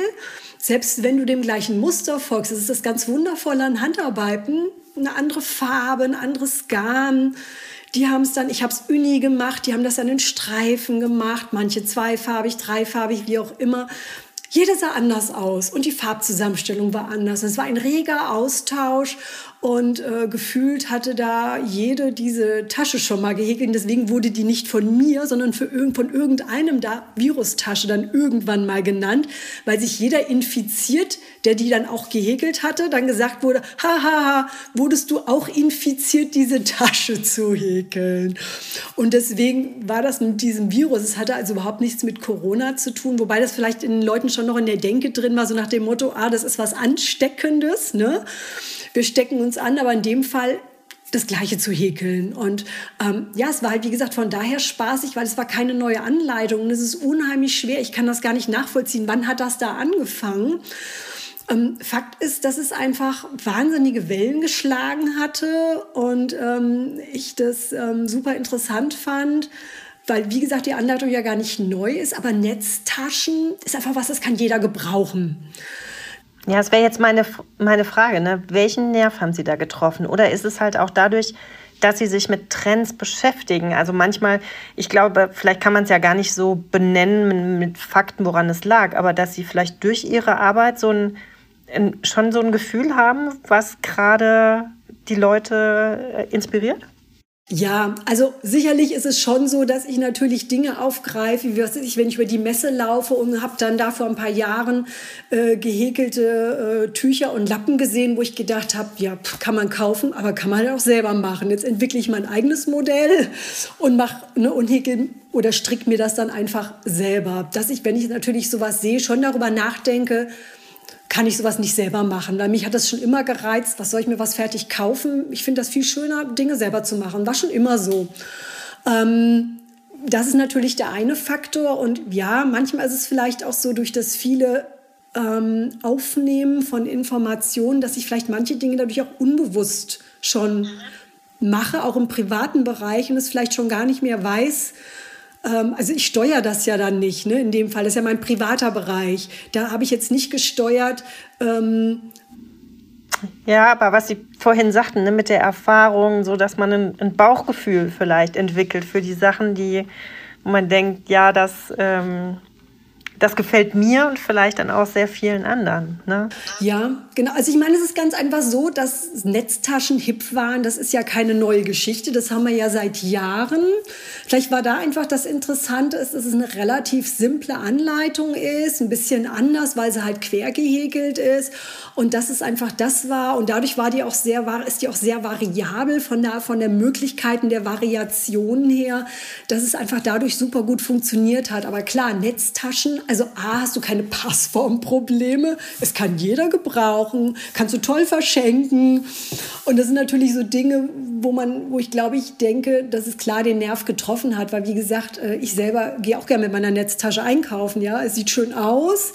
selbst wenn du dem gleichen Muster folgst, das ist das ganz wundervolle an Handarbeiten, eine andere Farbe, ein anderes Garn, die haben es dann, ich habe es Uni gemacht, die haben das dann in Streifen gemacht, manche zweifarbig, dreifarbig, wie auch immer. Jeder sah anders aus und die Farbzusammenstellung war anders. Es war ein reger Austausch und äh, gefühlt hatte da jede diese Tasche schon mal gehäkelt. Deswegen wurde die nicht von mir, sondern für irgend, von irgendeinem da Virustasche dann irgendwann mal genannt, weil sich jeder infiziert, der die dann auch gehäkelt hatte, dann gesagt wurde, hahaha, wurdest du auch infiziert, diese Tasche zu häkeln. Und deswegen war das mit diesem Virus, es hatte also überhaupt nichts mit Corona zu tun, wobei das vielleicht in den Leuten schon noch in der Denke drin war, so nach dem Motto, ah, das ist was Ansteckendes, ne? wir stecken uns an, aber in dem Fall das Gleiche zu häkeln. Und ähm, ja, es war halt, wie gesagt, von daher spaßig, weil es war keine neue Anleitung und es ist unheimlich schwer. Ich kann das gar nicht nachvollziehen. Wann hat das da angefangen? Ähm, Fakt ist, dass es einfach wahnsinnige Wellen geschlagen hatte und ähm, ich das ähm, super interessant fand weil wie gesagt die Anleitung ja gar nicht neu ist, aber Netztaschen ist einfach was, das kann jeder gebrauchen. Ja, das wäre jetzt meine, meine Frage. Ne? Welchen Nerv haben Sie da getroffen? Oder ist es halt auch dadurch, dass Sie sich mit Trends beschäftigen? Also manchmal, ich glaube, vielleicht kann man es ja gar nicht so benennen mit Fakten, woran es lag, aber dass Sie vielleicht durch Ihre Arbeit so ein, schon so ein Gefühl haben, was gerade die Leute äh, inspiriert? Ja, also sicherlich ist es schon so, dass ich natürlich Dinge aufgreife, wie was ich, wenn ich über die Messe laufe und habe dann da vor ein paar Jahren äh, gehäkelte äh, Tücher und Lappen gesehen, wo ich gedacht habe, ja, kann man kaufen, aber kann man auch selber machen. Jetzt entwickle ich mein eigenes Modell und mache ne, und häkel oder strick mir das dann einfach selber. Dass ich, wenn ich natürlich sowas sehe, schon darüber nachdenke, kann ich sowas nicht selber machen. Weil mich hat das schon immer gereizt, was soll ich mir was fertig kaufen? Ich finde das viel schöner, Dinge selber zu machen. War schon immer so. Ähm, das ist natürlich der eine Faktor. Und ja, manchmal ist es vielleicht auch so durch das viele ähm, Aufnehmen von Informationen, dass ich vielleicht manche Dinge dadurch auch unbewusst schon mache, auch im privaten Bereich und es vielleicht schon gar nicht mehr weiß, also ich steuere das ja dann nicht, ne? in dem Fall. Das ist ja mein privater Bereich. Da habe ich jetzt nicht gesteuert. Ähm ja, aber was Sie vorhin sagten, ne, mit der Erfahrung, so dass man ein, ein, Bauchgefühl vielleicht entwickelt für die Sachen, die, wo man denkt, ja, das ähm, das gefällt mir und vielleicht dann auch sehr vielen anderen. Ne? Ja, genau. Also ich meine, es ist ganz einfach so, dass Netztaschen hip waren. Das ist ja keine neue Geschichte. Das haben wir ja seit Jahren. Vielleicht war da einfach das Interessante, ist, dass es eine relativ simple Anleitung ist, ein bisschen anders, weil sie halt quer gehäkelt ist und dass es einfach das war und dadurch war die auch sehr ist die auch sehr variabel von der von der Möglichkeiten der Variationen her, dass es einfach dadurch super gut funktioniert hat. Aber klar, Netztaschen also A, hast du keine Passformprobleme. Es kann jeder gebrauchen, kannst du toll verschenken. Und das sind natürlich so Dinge, wo man, wo ich glaube, ich denke, dass es klar den Nerv getroffen hat, weil wie gesagt, äh, ich selber gehe auch gerne mit meiner Netztasche einkaufen. Ja, es sieht schön aus,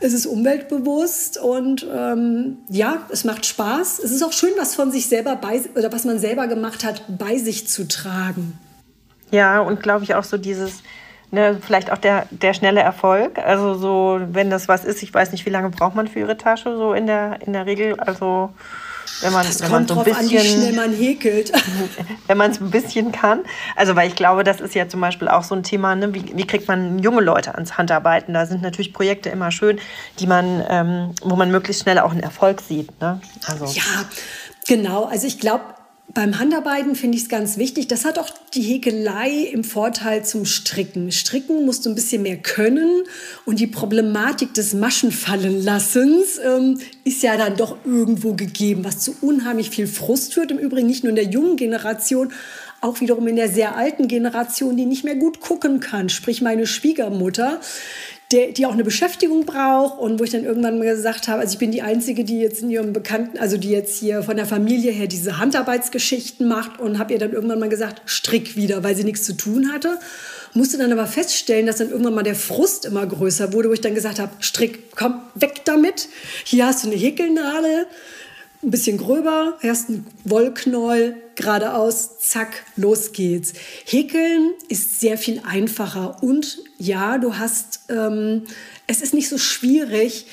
es ist umweltbewusst und ähm, ja, es macht Spaß. Es ist auch schön, was von sich selber bei oder was man selber gemacht hat, bei sich zu tragen. Ja, und glaube ich auch so dieses ne, vielleicht auch der, der schnelle Erfolg. Also so, wenn das was ist, ich weiß nicht, wie lange braucht man für ihre Tasche so in der, in der Regel. Also wenn man, das wenn man so ein bisschen, an, wie schnell man häkelt. wenn man es ein bisschen kann. Also weil ich glaube, das ist ja zum Beispiel auch so ein Thema, ne? wie, wie kriegt man junge Leute ans Handarbeiten? Da sind natürlich Projekte immer schön, die man, ähm, wo man möglichst schnell auch einen Erfolg sieht. Ne? Also. Ja, genau. Also ich glaube, beim Handarbeiten finde ich es ganz wichtig. Das hat auch die Häkelei im Vorteil zum Stricken. Stricken musst du ein bisschen mehr können und die Problematik des Maschenfallenlassens ähm, ist ja dann doch irgendwo gegeben, was zu unheimlich viel Frust führt. Im Übrigen nicht nur in der jungen Generation, auch wiederum in der sehr alten Generation, die nicht mehr gut gucken kann. Sprich meine Schwiegermutter, der, die auch eine Beschäftigung braucht und wo ich dann irgendwann mal gesagt habe, also ich bin die Einzige, die jetzt in ihrem Bekannten, also die jetzt hier von der Familie her diese Handarbeitsgeschichten macht und habe ihr dann irgendwann mal gesagt, strick wieder, weil sie nichts zu tun hatte. Musste dann aber feststellen, dass dann irgendwann mal der Frust immer größer wurde, wo ich dann gesagt habe, strick, komm, weg damit. Hier hast du eine Häkelnadel, ein bisschen gröber, erst ein Wollknäuel, geradeaus, zack, los geht's. Häkeln ist sehr viel einfacher und ja, du hast, ähm, es ist nicht so schwierig,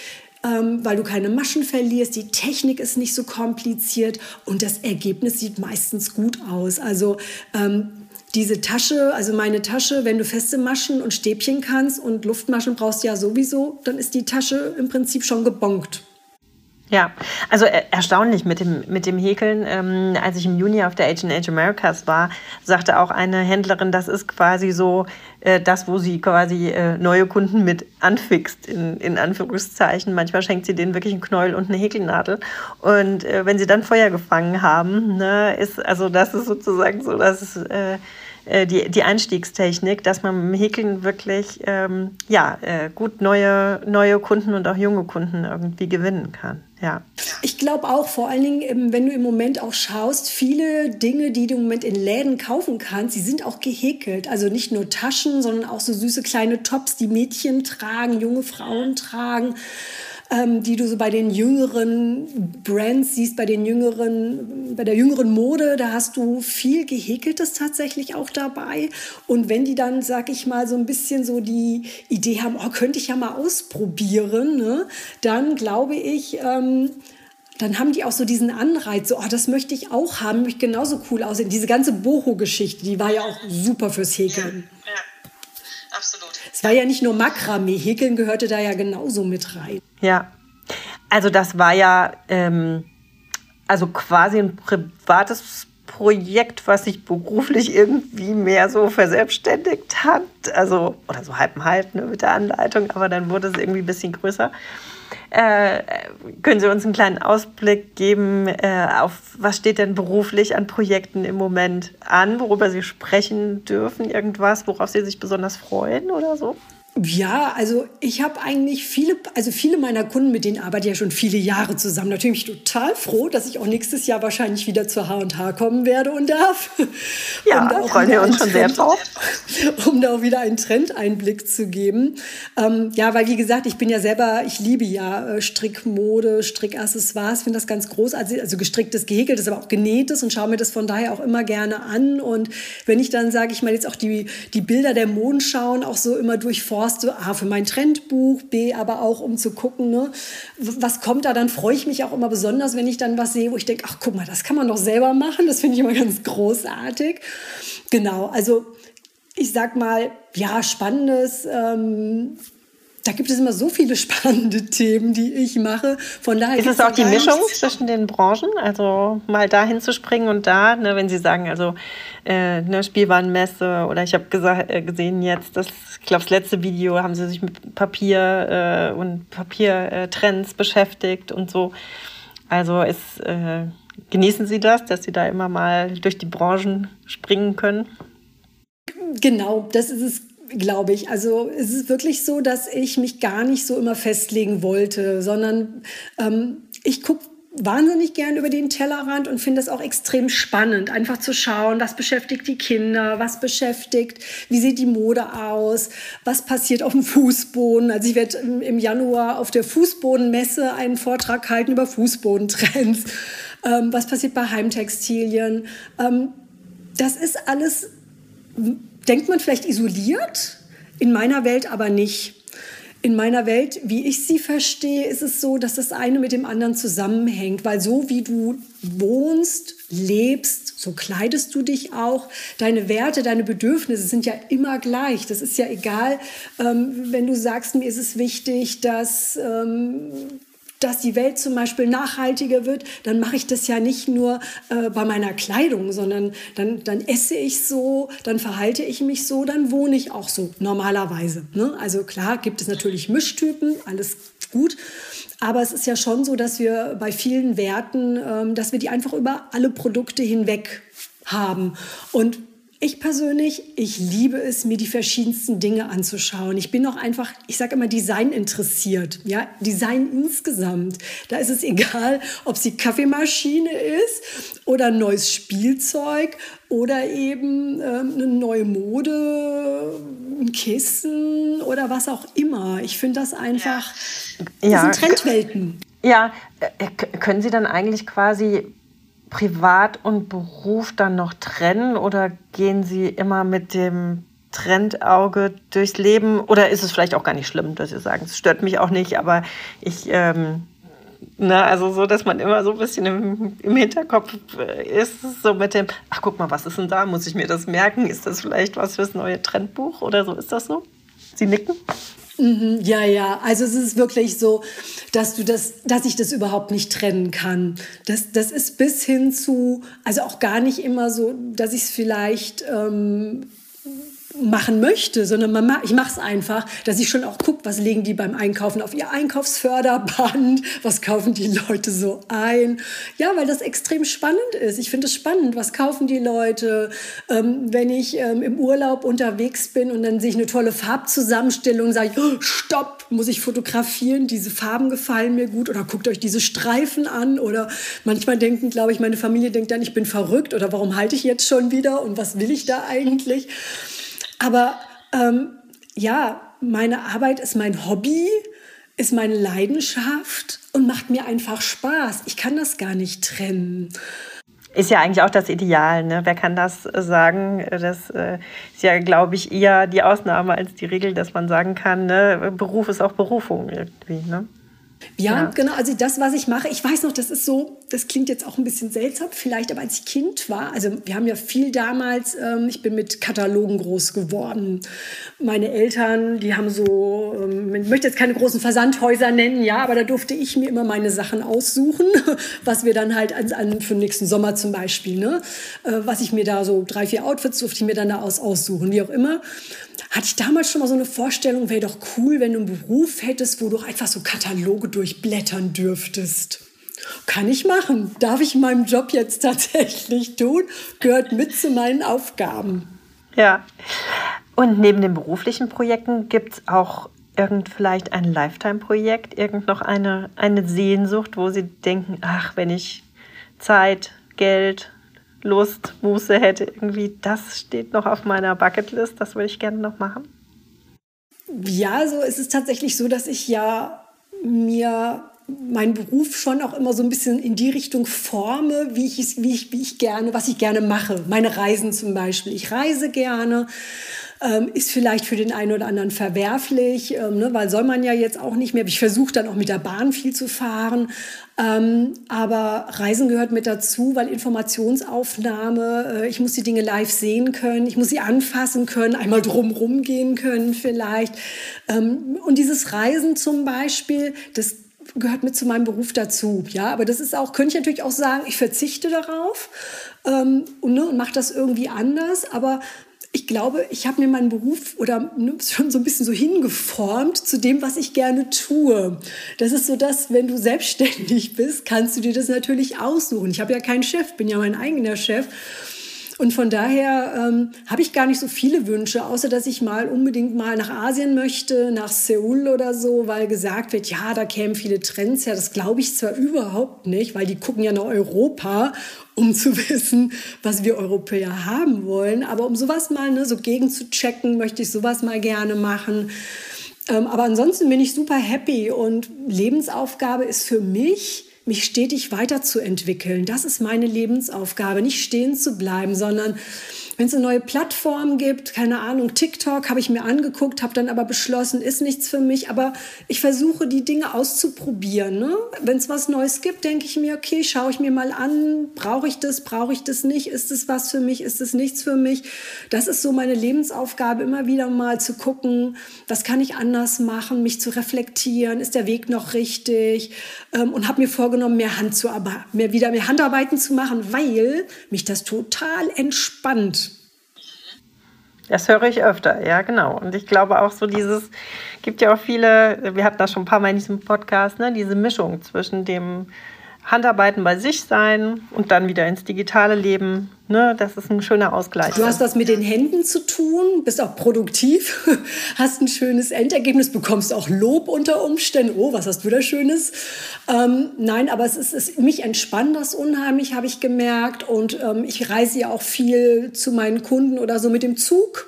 ähm, weil du keine Maschen verlierst, die Technik ist nicht so kompliziert und das Ergebnis sieht meistens gut aus. Also ähm, diese Tasche, also meine Tasche, wenn du feste Maschen und Stäbchen kannst und Luftmaschen brauchst ja sowieso, dann ist die Tasche im Prinzip schon gebongt. Ja, also erstaunlich mit dem, mit dem Häkeln. Ähm, als ich im Juni auf der H&H Americas war, sagte auch eine Händlerin, das ist quasi so äh, das, wo sie quasi äh, neue Kunden mit anfixt, in, in Anführungszeichen. Manchmal schenkt sie denen wirklich einen Knäuel und eine Häkelnadel. Und äh, wenn sie dann Feuer gefangen haben, ne, ist, also das ist sozusagen so, dass äh, äh, die, die Einstiegstechnik, dass man mit dem Häkeln wirklich ähm, ja, äh, gut neue, neue Kunden und auch junge Kunden irgendwie gewinnen kann. Ja. Ich glaube auch, vor allen Dingen, wenn du im Moment auch schaust, viele Dinge, die du im Moment in Läden kaufen kannst, die sind auch gehäkelt. Also nicht nur Taschen, sondern auch so süße kleine Tops, die Mädchen tragen, junge Frauen tragen ähm, die du so bei den jüngeren Brands siehst, bei den jüngeren, bei der jüngeren Mode, da hast du viel Gehäkeltes tatsächlich auch dabei. Und wenn die dann, sag ich mal, so ein bisschen so die Idee haben, oh, könnte ich ja mal ausprobieren, ne? dann glaube ich, ähm, dann haben die auch so diesen Anreiz, so, oh, das möchte ich auch haben, möchte genauso cool aussehen. Diese ganze Boho-Geschichte, die war ja auch super fürs Häkeln. Ja, ja absolut. Es war ja nicht nur Makramee, Häkeln gehörte da ja genauso mit rein. Ja, also das war ja ähm, also quasi ein privates Projekt, was sich beruflich irgendwie mehr so verselbstständigt hat. Also, oder so halb und halb ne, mit der Anleitung, aber dann wurde es irgendwie ein bisschen größer. Äh, können Sie uns einen kleinen Ausblick geben, äh, auf was steht denn beruflich an Projekten im Moment an, worüber Sie sprechen dürfen? Irgendwas, worauf Sie sich besonders freuen oder so? Ja, also ich habe eigentlich viele, also viele meiner Kunden, mit denen arbeite ich ja schon viele Jahre zusammen. Natürlich bin ich total froh, dass ich auch nächstes Jahr wahrscheinlich wieder zur H&H kommen werde und darf. Ja, um freuen wir uns schon sehr drauf. Um da auch wieder einen Trendeinblick zu geben. Ähm, ja, weil wie gesagt, ich bin ja selber, ich liebe ja äh, Strickmode, Strickaccessoires, finde das ganz groß, also, gestricktes, gehäkeltes, aber auch genähtes und schaue mir das von daher auch immer gerne an. Und wenn ich dann, sage ich mal, jetzt auch die, die Bilder der Mondschauen auch so immer durchforste, durchforste, A, für mein Trendbuch, B, aber auch um zu gucken, ne, was kommt da, dann freue ich mich auch immer besonders, wenn ich dann was sehe, wo ich denke, ach guck mal, das kann man doch selber machen, das finde ich immer ganz großartig. Genau, also ich sag mal, ja, spannendes, ähm, da gibt es immer so viele spannende Themen, die ich mache. Von daher ist es auch die Mischung zwischen den Branchen, also mal dahin zu springen und da, ne, wenn Sie sagen, also äh, eine Spielwarenmesse oder ich habe äh, gesehen jetzt, dass ich glaube, das letzte Video haben Sie sich mit Papier äh, und Papiertrends beschäftigt und so. Also ist, äh, genießen Sie das, dass Sie da immer mal durch die Branchen springen können? Genau, das ist es glaube ich. Also es ist wirklich so, dass ich mich gar nicht so immer festlegen wollte, sondern ähm, ich gucke wahnsinnig gern über den Tellerrand und finde es auch extrem spannend, einfach zu schauen, was beschäftigt die Kinder, was beschäftigt, wie sieht die Mode aus, was passiert auf dem Fußboden. Also ich werde im Januar auf der Fußbodenmesse einen Vortrag halten über Fußbodentrends. Ähm, was passiert bei Heimtextilien? Ähm, das ist alles denkt man vielleicht isoliert, in meiner Welt aber nicht. In meiner Welt, wie ich sie verstehe, ist es so, dass das eine mit dem anderen zusammenhängt, weil so wie du wohnst, lebst, so kleidest du dich auch. Deine Werte, deine Bedürfnisse sind ja immer gleich. Das ist ja egal, ähm, wenn du sagst, mir ist es wichtig, dass ähm, dass die Welt zum Beispiel nachhaltiger wird, dann mache ich das ja nicht nur äh, bei meiner Kleidung, sondern dann, dann esse ich so, dann verhalte ich mich so, dann wohne ich auch so normalerweise. Ne? Also klar gibt es natürlich Mischtypen, alles gut. Aber es ist ja schon so, dass wir bei vielen Werten, ähm, dass wir die einfach über alle Produkte hinweg haben. Und ich persönlich, ich liebe es, mir die verschiedensten Dinge anzuschauen. Ich bin auch einfach, ich sage immer, Design interessiert. Ja, Design insgesamt. Da ist es egal, ob es die Kaffeemaschine ist oder ein neues Spielzeug oder eben ähm, eine neue Mode, ein Kissen oder was auch immer. Ich finde das einfach, das ja. sind Trendwelten. Ja, äh, können Sie dann eigentlich quasi Privat und Beruf dann noch trennen oder gehen Sie immer mit dem Trendauge durchs Leben? Oder ist es vielleicht auch gar nicht schlimm, dass Sie sagen, es stört mich auch nicht, aber ich, ähm, na, also so, dass man immer so ein bisschen im, im Hinterkopf äh, ist, so mit dem, ach guck mal, was ist denn da? Muss ich mir das merken? Ist das vielleicht was fürs neue Trendbuch oder so? Ist das so? Sie nicken? Mhm, ja, ja. Also es ist wirklich so, dass du das, dass ich das überhaupt nicht trennen kann. Das, das ist bis hin zu, also auch gar nicht immer so, dass ich es vielleicht ähm, machen möchte, sondern man, ich mache es einfach, dass ich schon auch gucke, was legen die beim Einkaufen auf ihr Einkaufsförderband, was kaufen die Leute so ein. Ja, weil das extrem spannend ist. Ich finde es spannend, was kaufen die Leute, ähm, wenn ich ähm, im Urlaub unterwegs bin und dann sehe ich eine tolle Farbzusammenstellung, sage ich, oh, stopp, muss ich fotografieren, diese Farben gefallen mir gut oder guckt euch diese Streifen an oder manchmal denken, glaube ich, meine Familie denkt dann, ich bin verrückt oder warum halte ich jetzt schon wieder und was will ich da eigentlich? Aber ähm, ja, meine Arbeit ist mein Hobby, ist meine Leidenschaft und macht mir einfach Spaß. Ich kann das gar nicht trennen. Ist ja eigentlich auch das Ideal. Ne? Wer kann das sagen? Das äh, ist ja, glaube ich, eher die Ausnahme als die Regel, dass man sagen kann, ne? Beruf ist auch Berufung irgendwie. Ne? Ja, ja, genau. Also das, was ich mache, ich weiß noch, das ist so, das klingt jetzt auch ein bisschen seltsam, vielleicht, aber als ich Kind war, also wir haben ja viel damals, ähm, ich bin mit Katalogen groß geworden. Meine Eltern, die haben so, ähm, ich möchte jetzt keine großen Versandhäuser nennen, ja, aber da durfte ich mir immer meine Sachen aussuchen, was wir dann halt an, an für den nächsten Sommer zum Beispiel, ne, äh, was ich mir da so drei, vier Outfits durfte ich mir dann da aus, aussuchen, wie auch immer hatte ich damals schon mal so eine Vorstellung, wäre doch cool, wenn du einen Beruf hättest, wo du einfach so Kataloge durchblättern dürftest. Kann ich machen. Darf ich in meinem Job jetzt tatsächlich tun? Gehört mit zu meinen Aufgaben. Ja. Und neben den beruflichen Projekten gibt es auch irgend vielleicht ein Lifetime-Projekt, irgend noch eine, eine Sehnsucht, wo Sie denken, ach, wenn ich Zeit, Geld, Lust, Muße hätte, irgendwie, das steht noch auf meiner Bucketlist, das würde ich gerne noch machen? Ja, so ist es tatsächlich so, dass ich ja mir meinen Beruf schon auch immer so ein bisschen in die Richtung forme, wie ich, wie ich, wie ich gerne, was ich gerne mache. Meine Reisen zum Beispiel. Ich reise gerne ähm, ist vielleicht für den einen oder anderen verwerflich, ähm, ne, weil soll man ja jetzt auch nicht mehr. Ich versuche dann auch mit der Bahn viel zu fahren. Ähm, aber Reisen gehört mit dazu, weil Informationsaufnahme, äh, ich muss die Dinge live sehen können, ich muss sie anfassen können, einmal drumrum gehen können vielleicht. Ähm, und dieses Reisen zum Beispiel, das gehört mit zu meinem Beruf dazu. Ja, aber das ist auch, könnte ich natürlich auch sagen, ich verzichte darauf ähm, und, ne, und mache das irgendwie anders. Aber ich glaube, ich habe mir meinen Beruf oder ne, schon so ein bisschen so hingeformt zu dem, was ich gerne tue. Das ist so, dass wenn du selbstständig bist, kannst du dir das natürlich aussuchen. Ich habe ja keinen Chef, bin ja mein eigener Chef. Und von daher ähm, habe ich gar nicht so viele Wünsche, außer dass ich mal unbedingt mal nach Asien möchte, nach Seoul oder so, weil gesagt wird, ja, da kämen viele Trends her. Das glaube ich zwar überhaupt nicht, weil die gucken ja nach Europa, um zu wissen, was wir Europäer haben wollen. Aber um sowas mal ne, so gegen zu checken, möchte ich sowas mal gerne machen. Ähm, aber ansonsten bin ich super happy und Lebensaufgabe ist für mich, mich stetig weiterzuentwickeln. Das ist meine Lebensaufgabe, nicht stehen zu bleiben, sondern wenn es eine neue Plattform gibt, keine Ahnung, TikTok habe ich mir angeguckt, habe dann aber beschlossen, ist nichts für mich. Aber ich versuche, die Dinge auszuprobieren. Ne? Wenn es was Neues gibt, denke ich mir, okay, schaue ich mir mal an, brauche ich das, brauche ich das nicht, ist es was für mich, ist es nichts für mich. Das ist so meine Lebensaufgabe, immer wieder mal zu gucken, was kann ich anders machen, mich zu reflektieren, ist der Weg noch richtig ähm, und habe mir vorgenommen, mehr Hand zu mehr wieder mehr Handarbeiten zu machen, weil mich das total entspannt. Das höre ich öfter, ja, genau. Und ich glaube auch so dieses, gibt ja auch viele, wir hatten das schon ein paar Mal in diesem Podcast, ne, diese Mischung zwischen dem Handarbeiten bei sich sein und dann wieder ins digitale Leben. Ne, das ist ein schöner Ausgleich. Du hast was mit den Händen zu tun, bist auch produktiv, hast ein schönes Endergebnis, bekommst auch Lob unter Umständen. Oh, was hast du da Schönes? Ähm, nein, aber es ist, es, mich entspannt das unheimlich, habe ich gemerkt. Und ähm, ich reise ja auch viel zu meinen Kunden oder so mit dem Zug.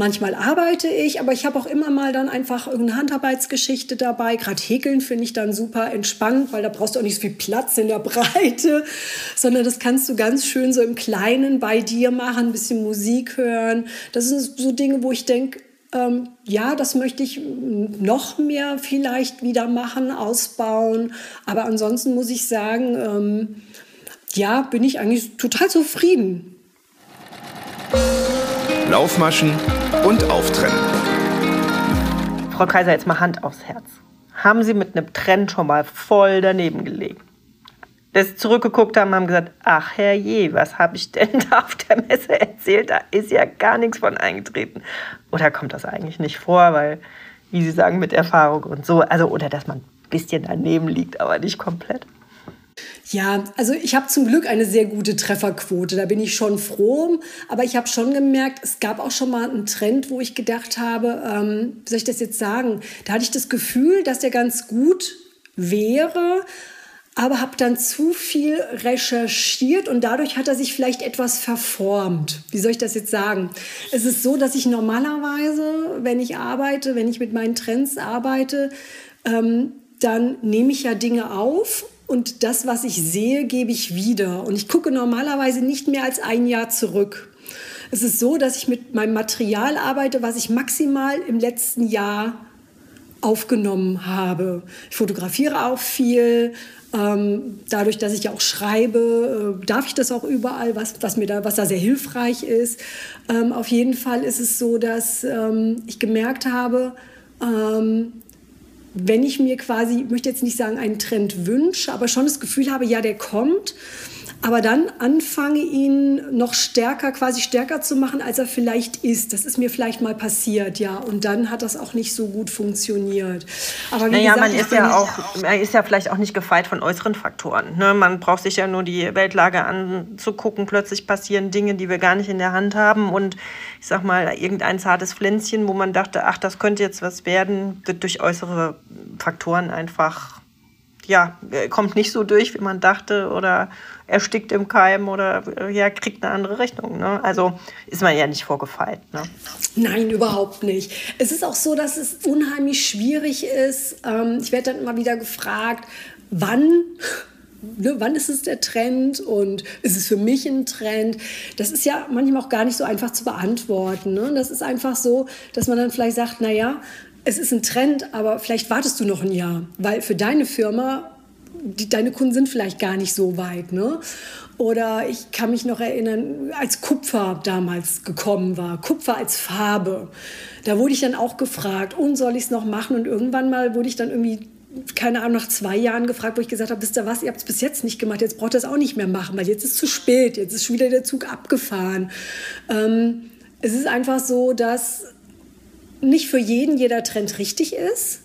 Manchmal arbeite ich, aber ich habe auch immer mal dann einfach irgendeine Handarbeitsgeschichte dabei. Gerade Häkeln finde ich dann super entspannt, weil da brauchst du auch nicht so viel Platz in der Breite, sondern das kannst du ganz schön so im Kleinen bei dir machen, ein bisschen Musik hören. Das sind so Dinge, wo ich denke, ähm, ja, das möchte ich noch mehr vielleicht wieder machen, ausbauen. Aber ansonsten muss ich sagen, ähm, ja, bin ich eigentlich total zufrieden. Laufmaschen und Auftrennen. Frau Kaiser, jetzt mal Hand aufs Herz. Haben Sie mit einem Trend schon mal voll daneben gelegen? dass sie zurückgeguckt haben, haben gesagt, ach herrje, was habe ich denn da auf der Messe erzählt? Da ist ja gar nichts von eingetreten. Oder kommt das eigentlich nicht vor, weil, wie Sie sagen, mit Erfahrung und so, also oder dass man ein bisschen daneben liegt, aber nicht komplett. Ja, also ich habe zum Glück eine sehr gute Trefferquote, da bin ich schon froh. Aber ich habe schon gemerkt, es gab auch schon mal einen Trend, wo ich gedacht habe, ähm, wie soll ich das jetzt sagen? Da hatte ich das Gefühl, dass der ganz gut wäre, aber habe dann zu viel recherchiert und dadurch hat er sich vielleicht etwas verformt. Wie soll ich das jetzt sagen? Es ist so, dass ich normalerweise, wenn ich arbeite, wenn ich mit meinen Trends arbeite, ähm, dann nehme ich ja Dinge auf und das, was ich sehe, gebe ich wieder. Und ich gucke normalerweise nicht mehr als ein Jahr zurück. Es ist so, dass ich mit meinem Material arbeite, was ich maximal im letzten Jahr aufgenommen habe. Ich fotografiere auch viel. Ähm, dadurch, dass ich auch schreibe, äh, darf ich das auch überall, was, was, mir da, was da sehr hilfreich ist. Ähm, auf jeden Fall ist es so, dass ähm, ich gemerkt habe, wenn ich mir quasi, ich möchte jetzt nicht sagen, einen Trend wünsche, aber schon das Gefühl habe, ja, der kommt, aber dann anfange, ihn noch stärker, quasi stärker zu machen, als er vielleicht ist. Das ist mir vielleicht mal passiert, ja. Und dann hat das auch nicht so gut funktioniert. Aber wie naja, gesagt, man ist ja auch, man ist ja vielleicht auch nicht gefeit von äußeren Faktoren. Ne? Man braucht sich ja nur die Weltlage anzugucken. Plötzlich passieren Dinge, die wir gar nicht in der Hand haben. Und ich sag mal, irgendein zartes Pflänzchen, wo man dachte, ach, das könnte jetzt was werden, wird durch äußere Faktoren einfach ja, kommt nicht so durch, wie man dachte oder erstickt im Keim oder äh, ja, kriegt eine andere Rechnung. Ne? Also ist man ja nicht vorgefeilt. Ne? Nein, überhaupt nicht. Es ist auch so, dass es unheimlich schwierig ist. Ähm, ich werde dann immer wieder gefragt, wann Ne, wann ist es der Trend und ist es für mich ein Trend? Das ist ja manchmal auch gar nicht so einfach zu beantworten. Ne? Das ist einfach so, dass man dann vielleicht sagt, naja, es ist ein Trend, aber vielleicht wartest du noch ein Jahr, weil für deine Firma, die, deine Kunden sind vielleicht gar nicht so weit. Ne? Oder ich kann mich noch erinnern, als Kupfer damals gekommen war, Kupfer als Farbe. Da wurde ich dann auch gefragt, und soll ich es noch machen? Und irgendwann mal wurde ich dann irgendwie keine Ahnung, nach zwei Jahren gefragt, wo ich gesagt habe, wisst ihr was, ihr habt es bis jetzt nicht gemacht, jetzt braucht ihr es auch nicht mehr machen, weil jetzt ist es zu spät, jetzt ist schon wieder der Zug abgefahren. Ähm, es ist einfach so, dass nicht für jeden jeder Trend richtig ist.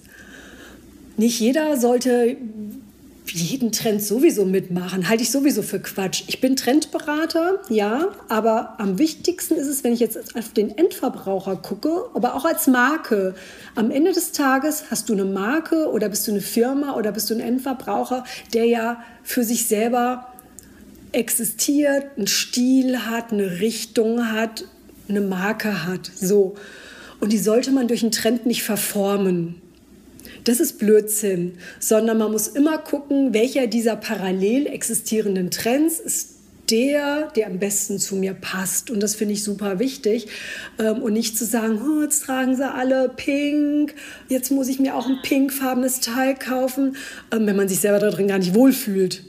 Nicht jeder sollte jeden Trend sowieso mitmachen. Halte ich sowieso für Quatsch. Ich bin Trendberater, ja, aber am wichtigsten ist es, wenn ich jetzt auf den Endverbraucher gucke, aber auch als Marke. Am Ende des Tages hast du eine Marke oder bist du eine Firma oder bist du ein Endverbraucher, der ja für sich selber existiert, einen Stil hat, eine Richtung hat, eine Marke hat. So. Und die sollte man durch einen Trend nicht verformen. Das ist Blödsinn, sondern man muss immer gucken, welcher dieser parallel existierenden Trends ist der, der am besten zu mir passt. Und das finde ich super wichtig. Ähm, und nicht zu sagen, oh, jetzt tragen sie alle pink, jetzt muss ich mir auch ein pinkfarbenes Teil kaufen, ähm, wenn man sich selber darin gar nicht wohlfühlt.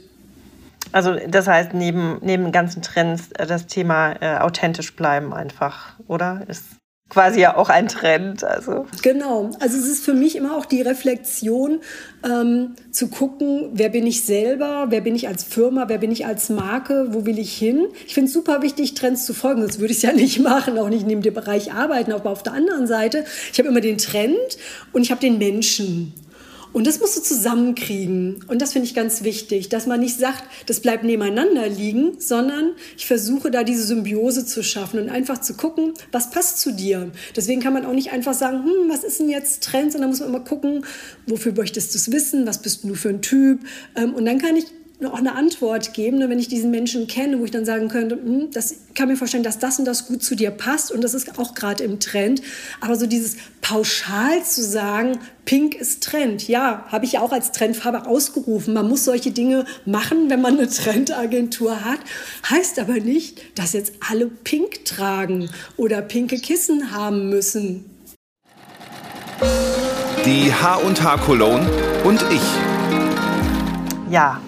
Also das heißt, neben, neben ganzen Trends äh, das Thema äh, authentisch bleiben einfach, oder? Ist quasi ja auch ein Trend. Also. Genau, also es ist für mich immer auch die Reflexion, ähm, zu gucken, wer bin ich selber, wer bin ich als Firma, wer bin ich als Marke, wo will ich hin. Ich finde es super wichtig, Trends zu folgen, sonst würde ich es ja nicht machen, auch nicht neben dem Bereich arbeiten, aber auf der anderen Seite, ich habe immer den Trend und ich habe den Menschen. Und das musst du zusammenkriegen. Und das finde ich ganz wichtig, dass man nicht sagt, das bleibt nebeneinander liegen, sondern ich versuche da diese Symbiose zu schaffen und einfach zu gucken, was passt zu dir. Deswegen kann man auch nicht einfach sagen, hm, was ist denn jetzt Trend, sondern muss man immer gucken, wofür möchtest du es wissen, was bist du für ein Typ. Ähm, und dann kann ich auch eine Antwort geben, ne, wenn ich diesen Menschen kenne, wo ich dann sagen könnte, hm, das kann mir vorstellen, dass das und das gut zu dir passt und das ist auch gerade im Trend. Aber so dieses pauschal zu sagen, Pink ist Trend, ja, habe ich ja auch als Trendfarbe ausgerufen. Man muss solche Dinge machen, wenn man eine Trendagentur hat. Heißt aber nicht, dass jetzt alle Pink tragen oder pinke Kissen haben müssen. Die H&H Cologne und ich. Ja,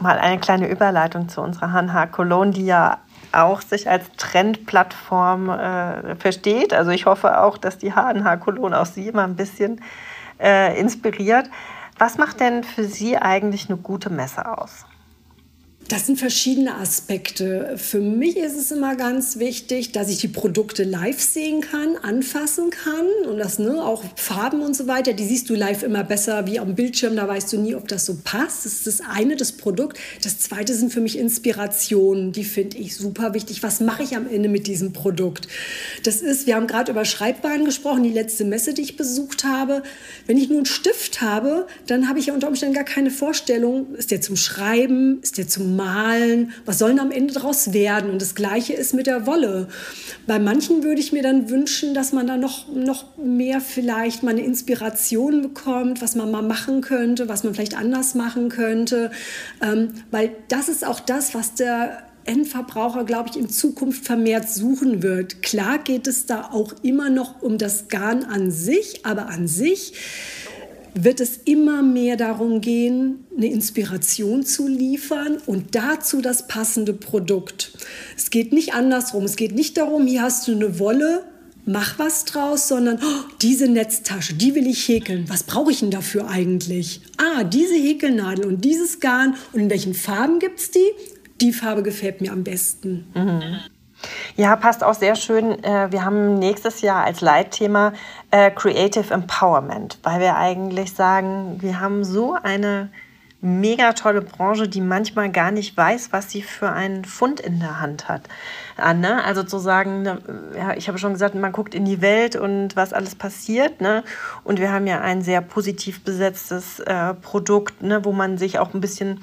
mal eine kleine Überleitung zu unserer Hanha Cologne, die ja auch sich als Trendplattform äh, versteht. Also ich hoffe auch, dass die HNH Cologne auch Sie immer ein bisschen äh, inspiriert. Was macht denn für Sie eigentlich eine gute Messe aus? Das sind verschiedene Aspekte. Für mich ist es immer ganz wichtig, dass ich die Produkte live sehen kann, anfassen kann und das ne, auch Farben und so weiter, die siehst du live immer besser wie am Bildschirm, da weißt du nie, ob das so passt. Das ist das eine, das Produkt. Das zweite sind für mich Inspirationen, die finde ich super wichtig. Was mache ich am Ende mit diesem Produkt? Das ist, wir haben gerade über Schreibbahn gesprochen, die letzte Messe, die ich besucht habe. Wenn ich nur einen Stift habe, dann habe ich ja unter Umständen gar keine Vorstellung, ist der zum Schreiben, ist der zum malen, was soll am Ende daraus werden? Und das Gleiche ist mit der Wolle. Bei manchen würde ich mir dann wünschen, dass man da noch, noch mehr vielleicht mal eine Inspiration bekommt, was man mal machen könnte, was man vielleicht anders machen könnte. Ähm, weil das ist auch das, was der Endverbraucher, glaube ich, in Zukunft vermehrt suchen wird. Klar geht es da auch immer noch um das Garn an sich, aber an sich wird es immer mehr darum gehen, eine Inspiration zu liefern und dazu das passende Produkt. Es geht nicht andersrum. Es geht nicht darum, hier hast du eine Wolle, mach was draus, sondern oh, diese Netztasche, die will ich häkeln. Was brauche ich denn dafür eigentlich? Ah, diese Häkelnadel und dieses Garn. Und in welchen Farben gibt es die? Die Farbe gefällt mir am besten. Mhm. Ja, passt auch sehr schön. Äh, wir haben nächstes Jahr als Leitthema äh, Creative Empowerment, weil wir eigentlich sagen, wir haben so eine mega tolle Branche, die manchmal gar nicht weiß, was sie für einen Fund in der Hand hat. Also zu sagen, ne, ich habe schon gesagt, man guckt in die Welt und was alles passiert. Ne? Und wir haben ja ein sehr positiv besetztes äh, Produkt, ne, wo man sich auch ein bisschen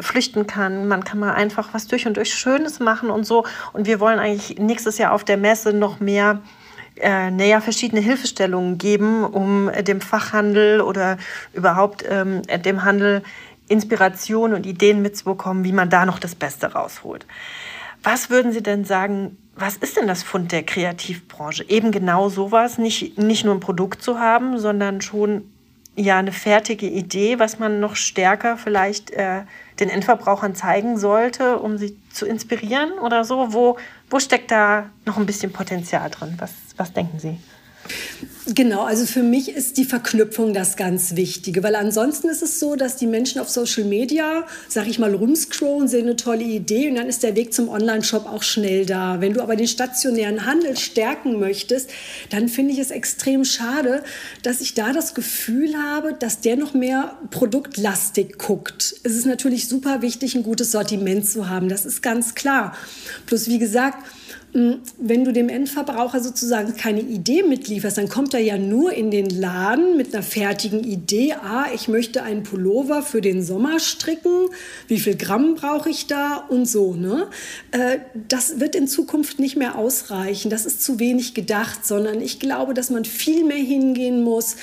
flüchten kann. Man kann mal einfach was durch und durch Schönes machen und so. Und wir wollen eigentlich nächstes Jahr auf der Messe noch mehr äh, naja, verschiedene Hilfestellungen geben, um dem Fachhandel oder überhaupt ähm, dem Handel Inspiration und Ideen mitzubekommen, wie man da noch das Beste rausholt. Was würden Sie denn sagen, was ist denn das Fund der Kreativbranche? Eben genau sowas, nicht, nicht nur ein Produkt zu haben, sondern schon ja eine fertige Idee, was man noch stärker vielleicht äh, den Endverbrauchern zeigen sollte, um sie zu inspirieren oder so? Wo, wo steckt da noch ein bisschen Potenzial drin? Was, was denken Sie? Genau, also für mich ist die Verknüpfung das ganz Wichtige, weil ansonsten ist es so, dass die Menschen auf Social Media, sag ich mal, rumscrollen, sehen eine tolle Idee und dann ist der Weg zum Online-Shop auch schnell da. Wenn du aber den stationären Handel stärken möchtest, dann finde ich es extrem schade, dass ich da das Gefühl habe, dass der noch mehr produktlastig guckt. Es ist natürlich super wichtig, ein gutes Sortiment zu haben, das ist ganz klar. Plus, wie gesagt, wenn du dem Endverbraucher sozusagen keine Idee mitlieferst, dann kommt er ja nur in den Laden mit einer fertigen Idee. Ah, ich möchte einen Pullover für den Sommer stricken. Wie viel Gramm brauche ich da und so. Ne? Äh, das wird in Zukunft nicht mehr ausreichen. Das ist zu wenig gedacht, sondern ich glaube, dass man viel mehr hingehen muss,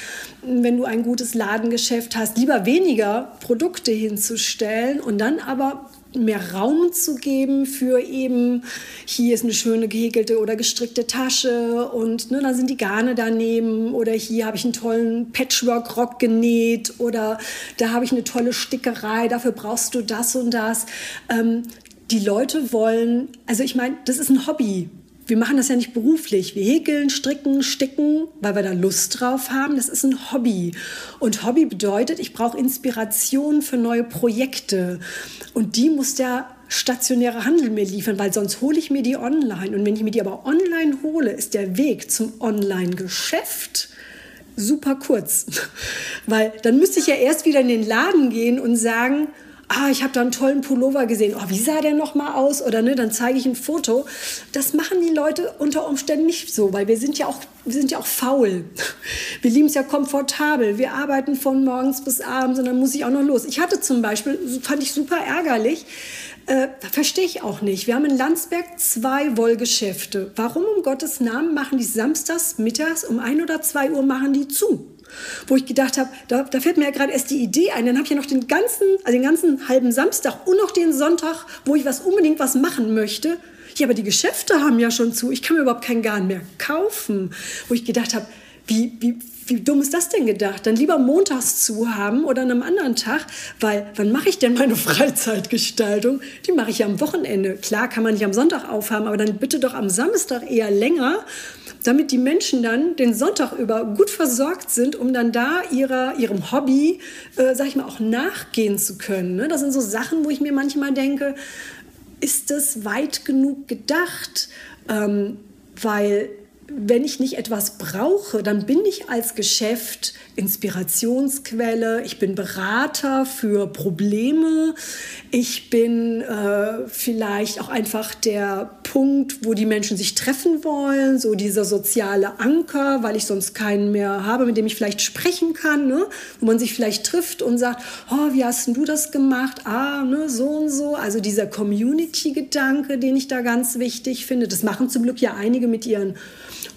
wenn du ein gutes Ladengeschäft hast, lieber weniger Produkte hinzustellen und dann aber mehr Raum zu geben für eben, hier ist eine schöne gehäkelte oder gestrickte Tasche und ne, dann sind die Garne daneben oder hier habe ich einen tollen Patchwork-Rock genäht oder da habe ich eine tolle Stickerei, dafür brauchst du das und das. Ähm, die Leute wollen, also ich meine, das ist ein Hobby wir machen das ja nicht beruflich. Wir häkeln, stricken, sticken, weil wir da Lust drauf haben. Das ist ein Hobby. Und Hobby bedeutet, ich brauche Inspiration für neue Projekte. Und die muss der stationäre Handel mir liefern, weil sonst hole ich mir die online. Und wenn ich mir die aber online hole, ist der Weg zum Online-Geschäft super kurz. Weil dann müsste ich ja erst wieder in den Laden gehen und sagen, ah, ich habe da einen tollen Pullover gesehen, oh, wie sah der noch mal aus? Oder ne, dann zeige ich ein Foto. Das machen die Leute unter Umständen nicht so, weil wir sind ja auch, wir sind ja auch faul. Wir lieben es ja komfortabel. Wir arbeiten von morgens bis abends und dann muss ich auch noch los. Ich hatte zum Beispiel, fand ich super ärgerlich, äh, verstehe ich auch nicht. Wir haben in Landsberg zwei Wollgeschäfte. Warum um Gottes Namen machen die samstags, mittags um ein oder zwei Uhr machen die zu? Wo ich gedacht habe, da, da fällt mir ja gerade erst die Idee ein. Dann habe ich ja noch den ganzen, also den ganzen halben Samstag und noch den Sonntag, wo ich was unbedingt was machen möchte. Ja, aber die Geschäfte haben ja schon zu. Ich kann mir überhaupt kein Garn mehr kaufen. Wo ich gedacht habe, wie, wie, wie dumm ist das denn gedacht? Dann lieber montags zu haben oder an einem anderen Tag, weil wann mache ich denn meine Freizeitgestaltung? Die mache ich ja am Wochenende. Klar kann man nicht am Sonntag aufhaben, aber dann bitte doch am Samstag eher länger, damit die Menschen dann den Sonntag über gut versorgt sind, um dann da ihrer, ihrem Hobby, äh, sag ich mal, auch nachgehen zu können. Ne? Das sind so Sachen, wo ich mir manchmal denke, ist das weit genug gedacht? Ähm, weil wenn ich nicht etwas brauche, dann bin ich als Geschäft Inspirationsquelle, ich bin Berater für Probleme, ich bin äh, vielleicht auch einfach der Punkt, wo die Menschen sich treffen wollen, so dieser soziale Anker, weil ich sonst keinen mehr habe, mit dem ich vielleicht sprechen kann, ne? wo man sich vielleicht trifft und sagt, oh, wie hast du das gemacht? Ah, ne, so und so. Also dieser Community-Gedanke, den ich da ganz wichtig finde. Das machen zum Glück ja einige mit ihren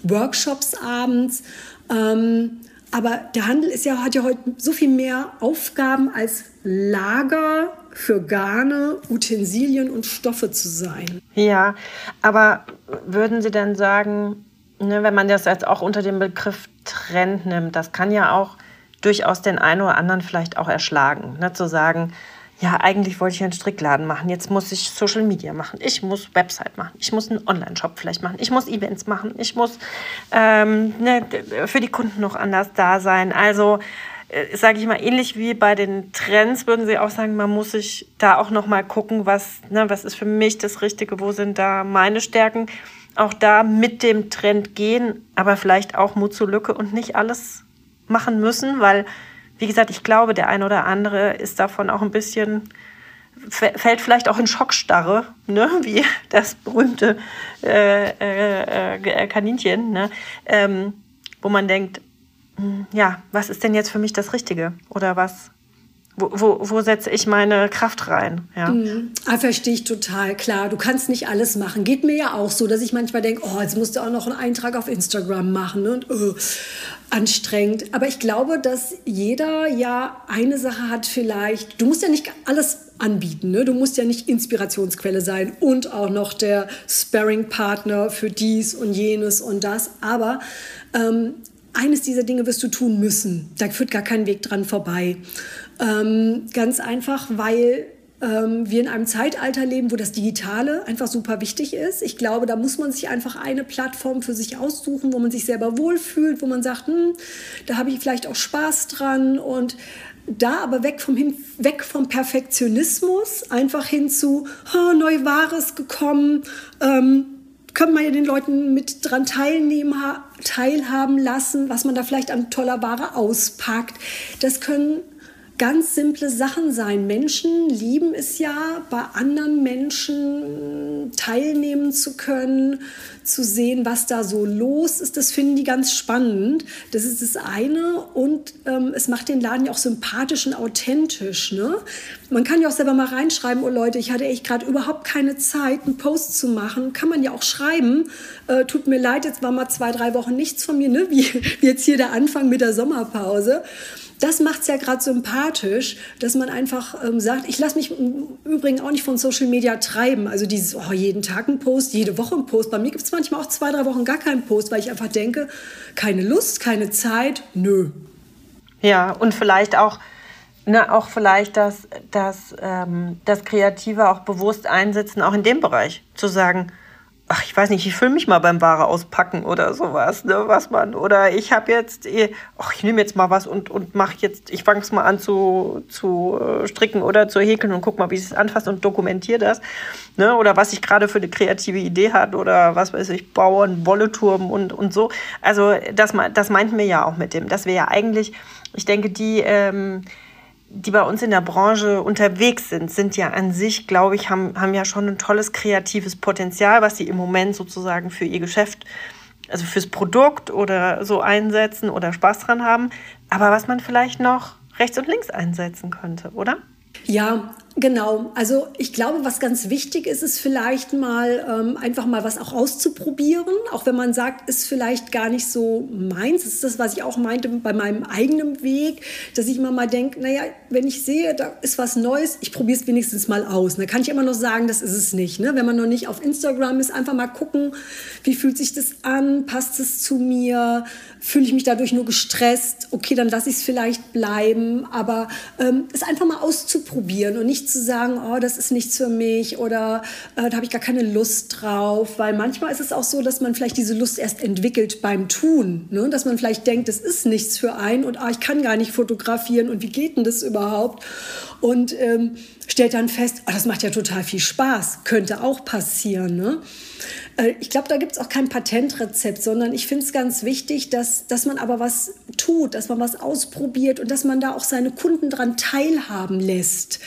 Workshops abends. Ähm, aber der Handel ist ja, hat ja heute so viel mehr Aufgaben als Lager für Garne, Utensilien und Stoffe zu sein. Ja, aber würden Sie denn sagen, ne, wenn man das jetzt auch unter dem Begriff Trend nimmt, das kann ja auch durchaus den einen oder anderen vielleicht auch erschlagen, ne, zu sagen, ja, eigentlich wollte ich einen Strickladen machen, jetzt muss ich Social Media machen, ich muss Website machen, ich muss einen Online-Shop vielleicht machen, ich muss Events machen, ich muss ähm, ne, für die Kunden noch anders da sein. Also äh, sage ich mal, ähnlich wie bei den Trends würden Sie auch sagen, man muss sich da auch noch mal gucken, was, ne, was ist für mich das Richtige, wo sind da meine Stärken. Auch da mit dem Trend gehen, aber vielleicht auch Mut zur Lücke und nicht alles machen müssen, weil wie gesagt, ich glaube, der ein oder andere ist davon auch ein bisschen, fällt vielleicht auch in Schockstarre, ne? wie das berühmte äh, äh, äh, Kaninchen, ne? Ähm, wo man denkt, hm, ja, was ist denn jetzt für mich das Richtige? Oder was, wo, wo, setze ich meine Kraft rein? Ja. Mhm. Ah, verstehe ich total, klar. Du kannst nicht alles machen. Geht mir ja auch so, dass ich manchmal denke, oh, jetzt musst du auch noch einen Eintrag auf Instagram machen. Ne? Und, oh, anstrengend. Aber ich glaube, dass jeder ja eine Sache hat vielleicht. Du musst ja nicht alles anbieten. Ne? Du musst ja nicht Inspirationsquelle sein und auch noch der Sparring-Partner für dies und jenes und das. Aber ähm, eines dieser Dinge wirst du tun müssen. Da führt gar kein Weg dran vorbei. Ähm, ganz einfach, weil ähm, wir in einem Zeitalter leben, wo das Digitale einfach super wichtig ist. Ich glaube, da muss man sich einfach eine Plattform für sich aussuchen, wo man sich selber wohlfühlt, wo man sagt, hm, da habe ich vielleicht auch Spaß dran und da aber weg vom, weg vom Perfektionismus, einfach hin zu, oh, neu Wahres gekommen, ähm, können wir ja den Leuten mit dran teilnehmen, teilhaben lassen, was man da vielleicht an toller Ware auspackt. Das können ganz simple Sachen sein. Menschen lieben es ja, bei anderen Menschen teilnehmen zu können, zu sehen, was da so los ist. Das finden die ganz spannend. Das ist das eine. Und ähm, es macht den Laden ja auch sympathisch und authentisch. Ne? Man kann ja auch selber mal reinschreiben, oh Leute, ich hatte echt gerade überhaupt keine Zeit, einen Post zu machen. Kann man ja auch schreiben. Äh, tut mir leid, jetzt war mal zwei, drei Wochen nichts von mir, ne? wie, wie jetzt hier der Anfang mit der Sommerpause das macht es ja gerade sympathisch, dass man einfach ähm, sagt, ich lasse mich im Übrigen auch nicht von Social Media treiben. Also dieses, oh, jeden Tag ein Post, jede Woche ein Post. Bei mir gibt es manchmal auch zwei, drei Wochen gar keinen Post, weil ich einfach denke, keine Lust, keine Zeit, nö. Ja, und vielleicht auch, ne, auch vielleicht das, das, ähm, das Kreative auch bewusst einsetzen, auch in dem Bereich. Zu sagen, ach, ich weiß nicht, ich fühle mich mal beim Ware auspacken oder sowas, ne, was man, oder ich habe jetzt, eh, ach, ich nehme jetzt mal was und, und mache jetzt, ich fange es mal an zu, zu äh, stricken oder zu häkeln und guck mal, wie es anfasst und dokumentiere das, ne, oder was ich gerade für eine kreative Idee hat oder was weiß ich, baue einen Wolleturm und, und so. Also das, das meinten wir ja auch mit dem, dass wir ja eigentlich, ich denke, die, ähm, die bei uns in der Branche unterwegs sind, sind ja an sich, glaube ich, haben, haben ja schon ein tolles kreatives Potenzial, was sie im Moment sozusagen für ihr Geschäft, also fürs Produkt oder so einsetzen oder Spaß dran haben, aber was man vielleicht noch rechts und links einsetzen könnte, oder? Ja, genau. Also ich glaube, was ganz wichtig ist, ist vielleicht mal ähm, einfach mal was auch auszuprobieren, auch wenn man sagt, ist vielleicht gar nicht so meins. Das ist das, was ich auch meinte bei meinem eigenen Weg, dass ich immer mal denke, naja, wenn ich sehe, da ist was Neues, ich probiere es wenigstens mal aus. Da kann ich immer noch sagen, das ist es nicht. Ne? Wenn man noch nicht auf Instagram ist, einfach mal gucken, wie fühlt sich das an, passt es zu mir, fühle ich mich dadurch nur gestresst, okay, dann lasse ich es vielleicht bleiben, aber ähm, es einfach mal auszuprobieren und nicht zu sagen, oh, das ist nichts für mich oder äh, da habe ich gar keine Lust drauf, weil manchmal ist es auch so, dass man vielleicht diese Lust erst entwickelt beim Tun, ne? dass man vielleicht denkt, das ist nichts für einen und ah, ich kann gar nicht fotografieren und wie geht denn das überhaupt? Und ähm, stellt dann fest, oh, das macht ja total viel Spaß, könnte auch passieren. Ne? Äh, ich glaube, da gibt es auch kein Patentrezept, sondern ich finde es ganz wichtig, dass, dass man aber was tut, dass man was ausprobiert und dass man da auch seine Kunden dran teilhaben lässt,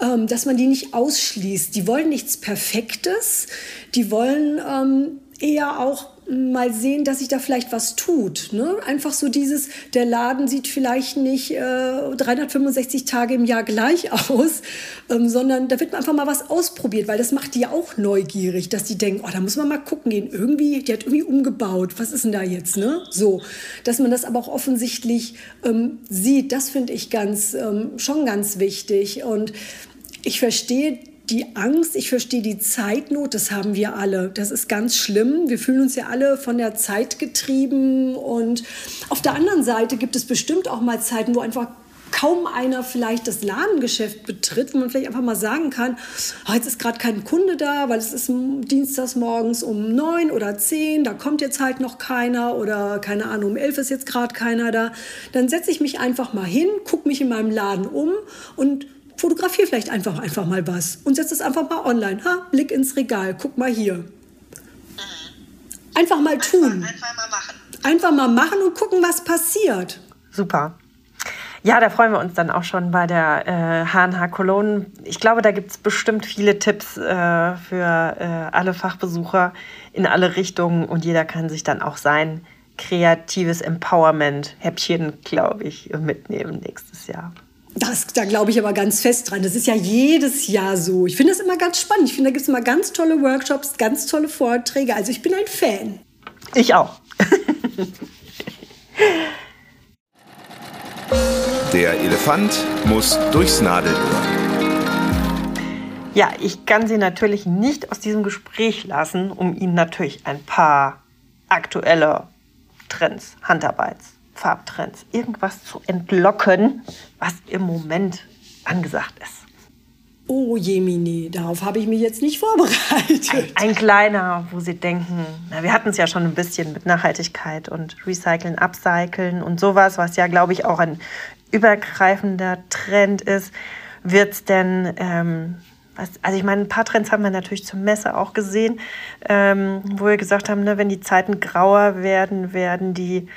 ähm, dass man die nicht ausschließt. Die wollen nichts Perfektes, die wollen ähm, eher auch mal sehen, dass sich da vielleicht was tut. Ne? Einfach so dieses, der Laden sieht vielleicht nicht äh, 365 Tage im Jahr gleich aus, ähm, sondern da wird einfach mal was ausprobiert, weil das macht die ja auch neugierig, dass die denken, oh, da muss man mal gucken gehen. Irgendwie, die hat irgendwie umgebaut. Was ist denn da jetzt? Ne? So, dass man das aber auch offensichtlich ähm, sieht, das finde ich ganz, ähm, schon ganz wichtig. Und ich verstehe die Angst, ich verstehe die Zeitnot, das haben wir alle. Das ist ganz schlimm. Wir fühlen uns ja alle von der Zeit getrieben. Und auf der anderen Seite gibt es bestimmt auch mal Zeiten, wo einfach kaum einer vielleicht das Ladengeschäft betritt, wo man vielleicht einfach mal sagen kann, oh, jetzt ist gerade kein Kunde da, weil es ist dienstags morgens um neun oder zehn, da kommt jetzt halt noch keiner oder keine Ahnung, um elf ist jetzt gerade keiner da. Dann setze ich mich einfach mal hin, gucke mich in meinem Laden um und fotografiere vielleicht einfach, einfach mal was und setze es einfach mal online. Ha, Blick ins Regal, guck mal hier. Einfach mal tun. Einfach, mal machen. Einfach mal machen und gucken, was passiert. Super. Ja, da freuen wir uns dann auch schon bei der äh, HNH Cologne. Ich glaube, da gibt es bestimmt viele Tipps äh, für äh, alle Fachbesucher in alle Richtungen und jeder kann sich dann auch sein kreatives Empowerment-Häppchen, glaube ich, mitnehmen nächstes Jahr. Das, da glaube ich aber ganz fest dran. Das ist ja jedes Jahr so. Ich finde das immer ganz spannend. Ich finde, da gibt es immer ganz tolle Workshops, ganz tolle Vorträge. Also ich bin ein Fan. Ich auch. Der Elefant muss durchs Nadelöhr. Ja, ich kann Sie natürlich nicht aus diesem Gespräch lassen, um Ihnen natürlich ein paar aktuelle Trends, Handarbeits, Farbtrends, irgendwas zu entlocken, was im Moment angesagt ist. Oh Jemini, darauf habe ich mich jetzt nicht vorbereitet. Ein, ein kleiner, wo Sie denken, na, wir hatten es ja schon ein bisschen mit Nachhaltigkeit und Recyceln, Upcyclen und sowas, was ja, glaube ich, auch ein übergreifender Trend ist. Wird es denn, ähm, was, also ich meine, ein paar Trends haben wir natürlich zur Messe auch gesehen, ähm, wo wir gesagt haben, ne, wenn die Zeiten grauer werden, werden die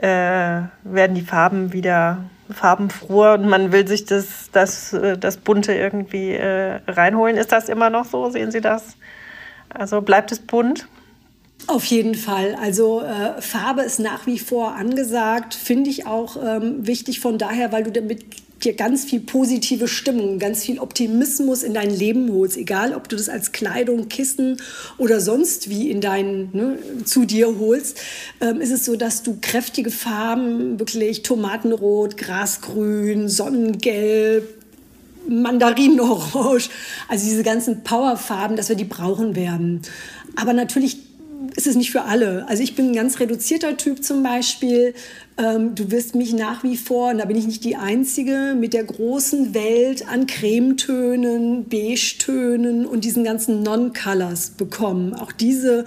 äh, werden die Farben wieder farbenfroher und man will sich das, das, äh, das Bunte irgendwie äh, reinholen. Ist das immer noch so? Sehen Sie das? Also bleibt es bunt? Auf jeden Fall. Also äh, Farbe ist nach wie vor angesagt, finde ich auch ähm, wichtig von daher, weil du damit dir ganz viel positive Stimmung, ganz viel Optimismus in dein Leben holst. Egal, ob du das als Kleidung, Kissen oder sonst wie in dein, ne, zu dir holst, ähm, ist es so, dass du kräftige Farben, wirklich Tomatenrot, Grasgrün, Sonnengelb, Mandarinorange, also diese ganzen Powerfarben, dass wir die brauchen werden. Aber natürlich ist es nicht für alle. Also ich bin ein ganz reduzierter Typ zum Beispiel. Ähm, du wirst mich nach wie vor, und da bin ich nicht die Einzige, mit der großen Welt an Cremetönen, Beige-Tönen und diesen ganzen Non-Colors bekommen. Auch diese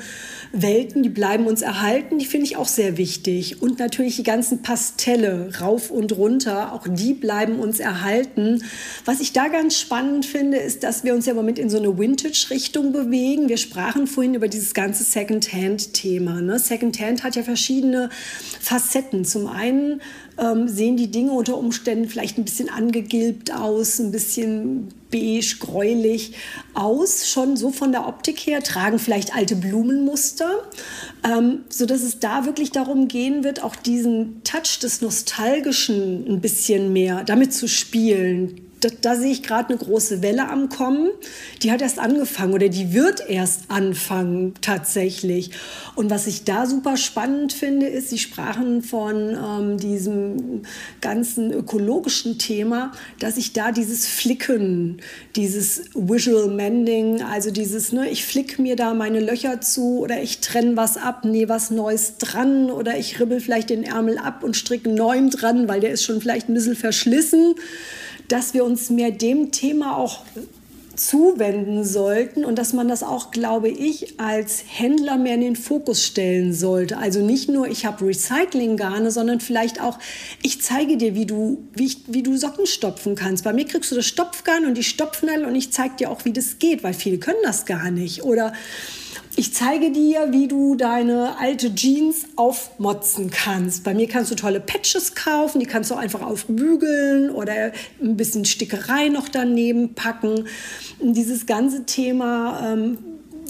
Welten, die bleiben uns erhalten, die finde ich auch sehr wichtig. Und natürlich die ganzen Pastelle, rauf und runter, auch die bleiben uns erhalten. Was ich da ganz spannend finde, ist, dass wir uns ja im Moment in so eine Vintage-Richtung bewegen. Wir sprachen vorhin über dieses ganze Second-Hand-Thema. Ne? Second-Hand hat ja verschiedene Facetten. Zum einen ähm, sehen die Dinge unter Umständen vielleicht ein bisschen angegilbt aus, ein bisschen beige, gräulich aus, schon so von der Optik her, tragen vielleicht alte Blumenmuster, ähm, sodass es da wirklich darum gehen wird, auch diesen Touch des Nostalgischen ein bisschen mehr damit zu spielen, da, da sehe ich gerade eine große Welle am Kommen. Die hat erst angefangen oder die wird erst anfangen tatsächlich. Und was ich da super spannend finde, ist, Sie sprachen von ähm, diesem ganzen ökologischen Thema, dass ich da dieses Flicken, dieses Visual Mending, also dieses, ne, ich flick mir da meine Löcher zu oder ich trenne was ab, nähe was Neues dran oder ich ribbel vielleicht den Ärmel ab und stricke neuem dran, weil der ist schon vielleicht ein bisschen verschlissen dass wir uns mehr dem Thema auch zuwenden sollten und dass man das auch, glaube ich, als Händler mehr in den Fokus stellen sollte. Also nicht nur, ich habe Recycling-Garne, sondern vielleicht auch, ich zeige dir, wie du, wie, ich, wie du Socken stopfen kannst. Bei mir kriegst du das Stopfgarn und die Stopfnadel und ich zeige dir auch, wie das geht, weil viele können das gar nicht. Oder ich zeige dir, wie du deine alte Jeans aufmotzen kannst. Bei mir kannst du tolle Patches kaufen, die kannst du einfach aufbügeln oder ein bisschen Stickerei noch daneben packen. Dieses ganze Thema ähm,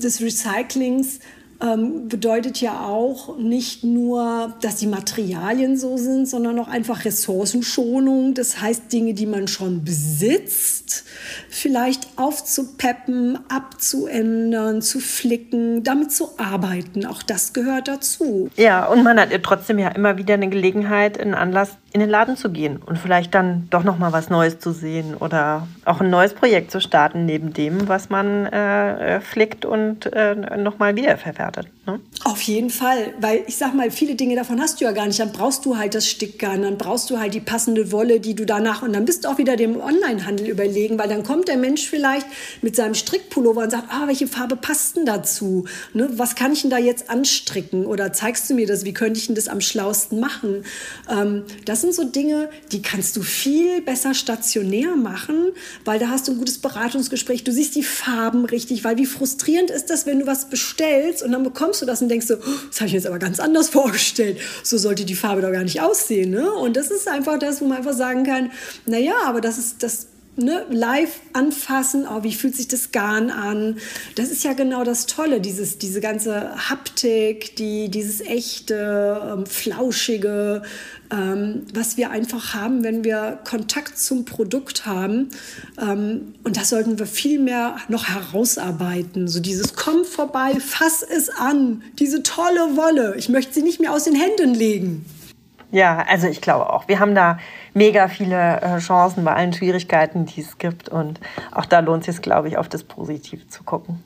des Recyclings ähm, bedeutet ja auch nicht nur, dass die Materialien so sind, sondern auch einfach Ressourcenschonung. Das heißt, Dinge, die man schon besitzt, vielleicht aufzupeppen, abzuändern, zu flicken, damit zu arbeiten. Auch das gehört dazu. Ja, und man hat trotzdem ja immer wieder eine Gelegenheit, einen Anlass in den Laden zu gehen und vielleicht dann doch noch mal was Neues zu sehen oder auch ein neues Projekt zu starten neben dem, was man äh, flickt und äh, noch mal wiederverwertet. Ne? Auf jeden Fall, weil ich sag mal, viele Dinge davon hast du ja gar nicht. Dann brauchst du halt das Stickgarn, dann brauchst du halt die passende Wolle, die du danach und dann bist du auch wieder dem Onlinehandel überlegen, weil dann kommt der Mensch vielleicht mit seinem Strickpullover und sagt, ah, welche Farbe passt denn dazu? Ne? Was kann ich denn da jetzt anstricken? Oder zeigst du mir das? Wie könnte ich denn das am schlausten machen? Ähm, das sind so Dinge, die kannst du viel besser stationär machen, weil da hast du ein gutes Beratungsgespräch. Du siehst die Farben richtig, weil wie frustrierend ist das, wenn du was bestellst und dann bekommst du das und denkst so, oh, das habe ich mir jetzt aber ganz anders vorgestellt. So sollte die Farbe doch gar nicht aussehen. Ne? Und das ist einfach das, wo man einfach sagen kann, naja, aber das ist das ne, live anfassen, oh, wie fühlt sich das Garn an. Das ist ja genau das Tolle, dieses, diese ganze Haptik, die, dieses echte, ähm, flauschige, ähm, was wir einfach haben, wenn wir Kontakt zum Produkt haben. Ähm, und das sollten wir viel mehr noch herausarbeiten. So dieses Komm vorbei, fass es an, diese tolle Wolle. Ich möchte sie nicht mehr aus den Händen legen. Ja, also ich glaube auch. Wir haben da mega viele äh, Chancen bei allen Schwierigkeiten, die es gibt. Und auch da lohnt es sich, glaube ich, auf das Positive zu gucken.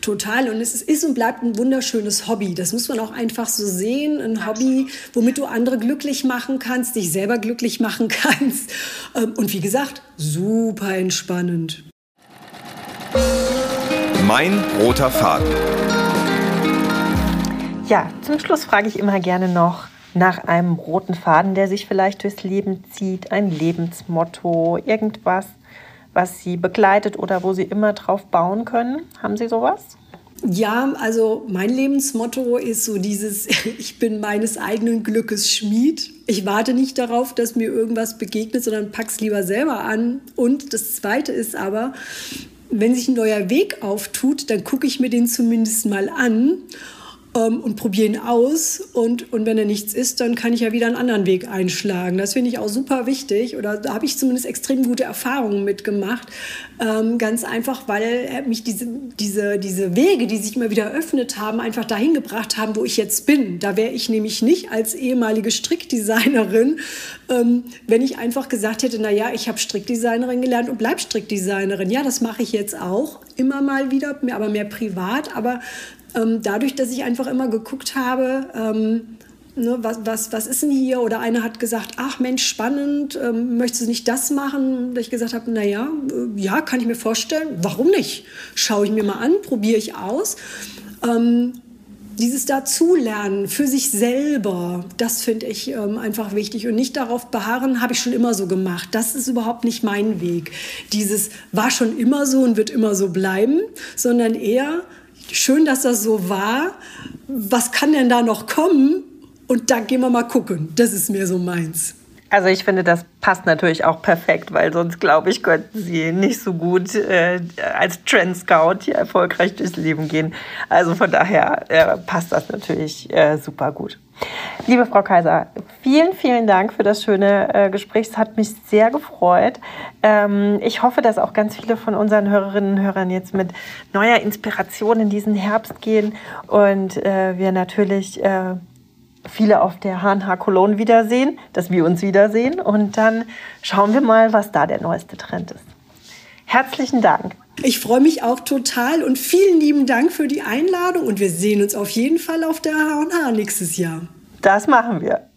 Total. Und es ist und bleibt ein wunderschönes Hobby. Das muss man auch einfach so sehen. Ein Hobby, womit du andere glücklich machen kannst, dich selber glücklich machen kannst. Ähm, und wie gesagt, super entspannend. Mein roter Faden. Ja, zum Schluss frage ich immer gerne noch, nach einem roten Faden, der sich vielleicht durchs Leben zieht, ein Lebensmotto, irgendwas, was Sie begleitet oder wo Sie immer drauf bauen können? Haben Sie sowas? Ja, also mein Lebensmotto ist so dieses, ich bin meines eigenen Glückes Schmied. Ich warte nicht darauf, dass mir irgendwas begegnet, sondern pack's lieber selber an. Und das Zweite ist aber, wenn sich ein neuer Weg auftut, dann gucke ich mir den zumindest mal an ähm, und probiere ihn aus. Und, und wenn er nichts ist, dann kann ich ja wieder einen anderen Weg einschlagen. Das finde ich auch super wichtig. Oder da habe ich zumindest extrem gute Erfahrungen mitgemacht. Ähm, ganz einfach, weil mich diese, diese, diese Wege, die sich immer wieder eröffnet haben, einfach dahin gebracht haben, wo ich jetzt bin. Da wäre ich nämlich nicht als ehemalige Strickdesignerin, ähm, wenn ich einfach gesagt hätte, na ja, ich habe Strickdesignerin gelernt und bleib Strickdesignerin. Ja, das mache ich jetzt auch immer mal wieder, aber mehr privat. Aber ähm, dadurch, dass ich einfach immer geguckt habe, ähm, ne, was, was, was ist denn hier? Oder einer hat gesagt, ach Mensch, spannend, ähm, möchtest du nicht das machen? Da ich gesagt habe, naja, äh, ja, kann ich mir vorstellen, warum nicht? Schaue ich mir mal an, probiere ich aus. Ähm, dieses Dazulernen für sich selber, das finde ich ähm, einfach wichtig. Und nicht darauf beharren, habe ich schon immer so gemacht. Das ist überhaupt nicht mein Weg. Dieses war schon immer so und wird immer so bleiben, sondern eher schön, dass das so war. Was kann denn da noch kommen? Und da gehen wir mal gucken. Das ist mir so meins. Also ich finde, das passt natürlich auch perfekt, weil sonst glaube ich, könnten Sie nicht so gut äh, als Trend Scout hier erfolgreich durchs Leben gehen. Also von daher äh, passt das natürlich äh, super gut. Liebe Frau Kaiser, vielen, vielen Dank für das schöne äh, Gespräch. Es hat mich sehr gefreut. Ähm, ich hoffe, dass auch ganz viele von unseren Hörerinnen und Hörern jetzt mit neuer Inspiration in diesen Herbst gehen und äh, wir natürlich äh, viele auf der HNH Cologne wiedersehen, dass wir uns wiedersehen und dann schauen wir mal, was da der neueste Trend ist. Herzlichen Dank. Ich freue mich auch total und vielen lieben Dank für die Einladung und wir sehen uns auf jeden Fall auf der H&H nächstes Jahr. Das machen wir.